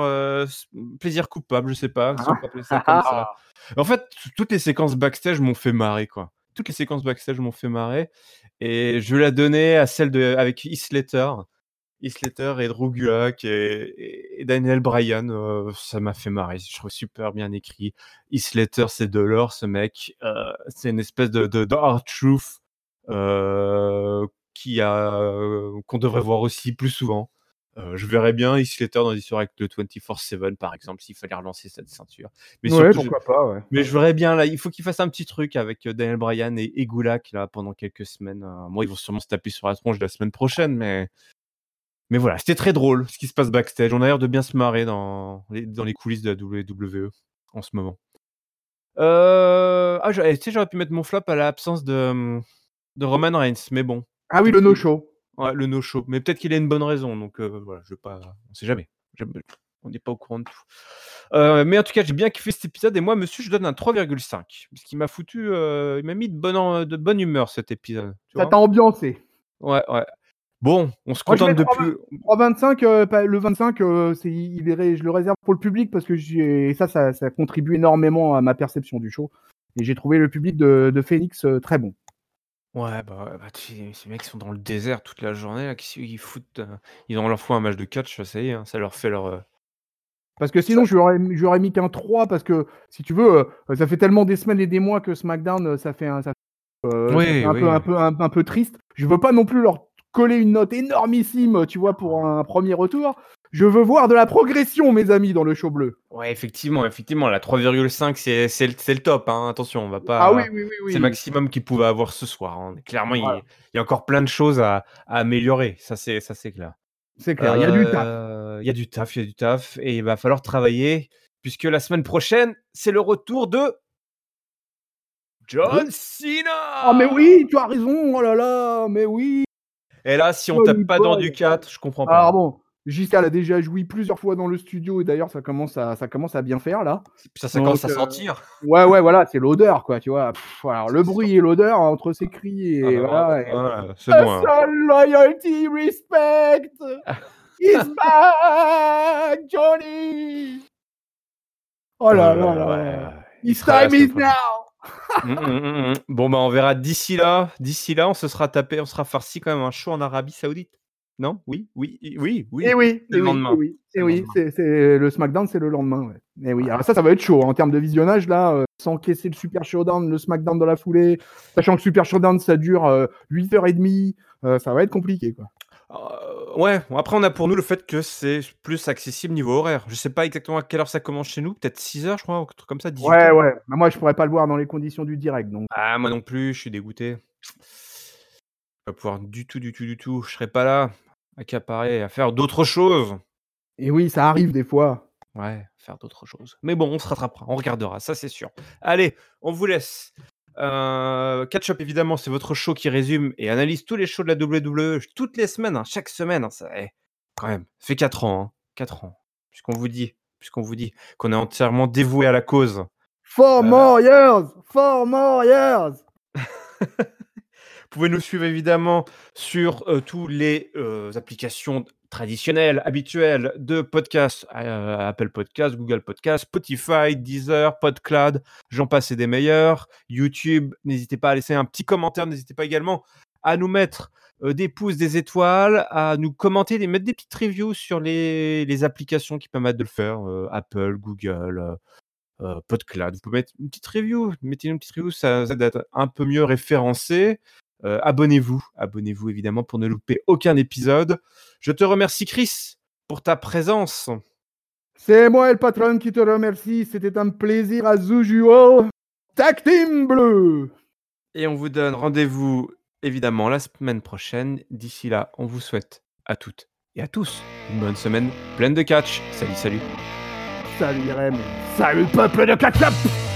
A: plaisir coupable, je sais pas. Ah. En fait, toutes les séquences backstage m'ont fait marrer, quoi. Toutes les séquences backstage m'ont fait marrer. Et je vais la donner à celle de, avec Isletter. Isletter et Drew Gulak et, Daniel Bryan, ça m'a fait marrer. Je trouve super bien écrit. Isletter, c'est de l'or, ce mec. c'est une espèce de, de, de hard truth euh, qui a euh, qu'on devrait voir aussi plus souvent. Euh, je verrais bien Isletter dans des soirées avec le 24-7 par exemple, s'il fallait relancer cette ceinture.
B: Mais pourquoi pas, ouais.
A: Mais je verrais bien là, il faut qu'il fasse un petit truc avec Daniel Bryan et, et Gulak là pendant quelques semaines. moi, ils vont sûrement se taper sur la tronche la semaine prochaine, mais mais voilà, c'était très drôle ce qui se passe backstage. On a l'air de bien se marrer dans les, dans les coulisses de la WWE en ce moment. Ah, tu sais, j'aurais pu mettre mon flop à l'absence de hum, de Roman Reigns, mais bon.
B: Ah oui, le no-show.
A: Ouais, le no-show. Mais peut-être qu'il a une bonne raison, donc euh, voilà, je veux pas. On sait jamais. on n'est pas au courant de tout. Euh, mais en tout cas, j'ai bien kiffé cet épisode et moi, monsieur, je donne un 3,5 parce qu'il m'a foutu, euh, il m'a mis de bonne, de bonne humeur cet épisode.
B: Ça t'a ambiancé.
A: Ouais, ouais. Bon, on se contente de plus.
B: 3,25, euh, le 25, c'est, il est, je le réserve pour le public parce que ça, ça, ça, contribue énormément à ma perception du show. Et j'ai trouvé le public de, de Phoenix très bon.
A: Ouais, bah, bah ces mecs sont dans le désert toute la journée, là, qu'ils foutent, ils ont leur fois un match de catch, ça y est, hein, ça leur fait leur,
B: parce que sinon, je lui aurais mis qu'un 3 parce que, si tu veux, euh, ça fait tellement des semaines et des mois que SmackDown, euh, ça fait un, ça euh, un, Peu, un, peu, un, peu triste. Je veux pas non plus leur coller une note énormissime, tu vois, pour un premier retour. Je veux voir de la progression, mes amis, dans le show bleu.
A: Ouais, effectivement, effectivement, la 3,5, c'est, c'est, le, top. Hein. Attention, on va pas.
B: Ah oui, oui, oui.
A: C'est le maximum qu'ils pouvaient avoir ce soir. Hein. Clairement, il, y, a encore plein de choses à, à améliorer. Ça, c'est, ça, c'est clair.
B: C'est clair, il y a du taf.
A: Euh, il y a du taf, il y a du taf. Et il va falloir travailler, puisque la semaine prochaine, c'est le retour de. John Cena
B: Ah, mais oui, tu as raison, oh là là, mais oui
A: Et là, si on tape pas dans du 4, je comprends pas.
B: Ah bon, Giscard a déjà joui plusieurs fois dans le studio et d'ailleurs ça commence à ça commence à bien faire là.
A: Ça, ça commence à euh, sentir.
B: Ouais ouais voilà c'est l'odeur quoi tu vois. le bruit et l'odeur entre ces cris et ah, voilà.
A: c'est bon. Hein.
B: Loyalty respect. He's back Johnny. Oh là là là. His time is now.
A: Mmh, mmh, mmh, bon bah on verra d'ici là, d'ici là on se sera tapé, on sera farci quand même un show en Arabie Saoudite. Non? Oui, oui, oui, oui.
B: Et oui, le lendemain. oui, et oui, c'est le SmackDown, c'est le lendemain. Ouais. Et oui, alors ça, ça va être chaud hein, en termes de visionnage là, euh, sans caisser le Super Showdown, le SmackDown dans la foulée, sachant que Super Showdown ça dure 8h30, euh, euh, ça va être compliqué quoi.
A: ouais, après on a pour nous le fait que c'est plus accessible niveau horaire. Je sais pas exactement à quelle heure ça commence chez nous, peut-être 6h je crois, ou truc comme ça.
B: 18 ouais, ouais, mais moi je pourrais pas le voir dans les conditions du direct donc.
A: Ah, moi non plus, je suis dégoûté. Je vais pas pouvoir du tout, du tout, du tout. Je serai pas là accaparer, à faire d'autres choses.
B: Et oui, ça arrive des fois.
A: Ouais, faire d'autres choses. Mais bon, on se rattrapera, on regardera, ça c'est sûr. Allez, on vous laisse. Euh, Catch Up, évidemment, c'est votre show qui résume et analyse tous les shows de la WWE toutes les semaines, hein, chaque semaine. Hein, ça, eh, quand même, ça fait 4 ans. Hein, 4 ans. Puisqu'on vous dit, puisqu'on vous dit qu'on est entièrement dévoué à la cause.
B: Four euh, more years! Four more years!
A: Vous pouvez nous suivre évidemment sur euh, toutes les euh, applications traditionnelles, habituelles de podcasts, euh, Apple Podcasts, Google Podcasts, Spotify, Deezer, PodCloud, j'en passe et des meilleurs. YouTube, n'hésitez pas à laisser un petit commentaire, n'hésitez pas également à nous mettre des pouces, des étoiles, à nous commenter, et mettre des petites reviews sur les, applications qui permettent de le faire, Apple, Google, PodCloud. Vous pouvez mettre une petite review, mettez une petite review, ça, ça aide à être un peu mieux référencé. Euh, abonnez-vous, abonnez-vous évidemment pour ne louper aucun épisode. Je te remercie Chris pour ta présence.
B: C'est moi le patron qui te remercie, c'était un plaisir à usual. Tag Team Bleu
A: Et on vous donne rendez-vous évidemment la semaine prochaine. D'ici là, on vous souhaite à toutes et à tous une bonne semaine pleine de catch. Salut, salut.
B: Salut Rem. Salut peuple de catch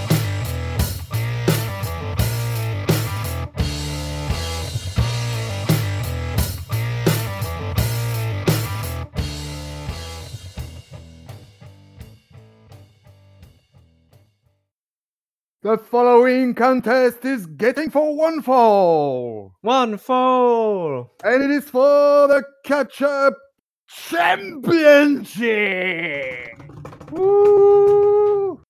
B: The following contest is getting for one fall.
A: One fall.
B: And it is for the catch up championship. Woo!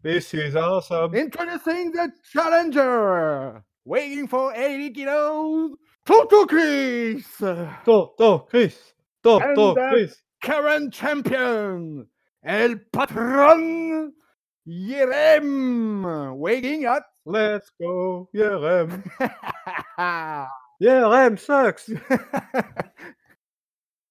A: This is awesome.
B: Introducing the challenger. Waiting for 80 kilos. Toto Chris.
A: Toto Chris. Toto Chris.
B: Current champion. El Patron. Yerem waiting at
A: Let's go Yerem. Yerem sucks.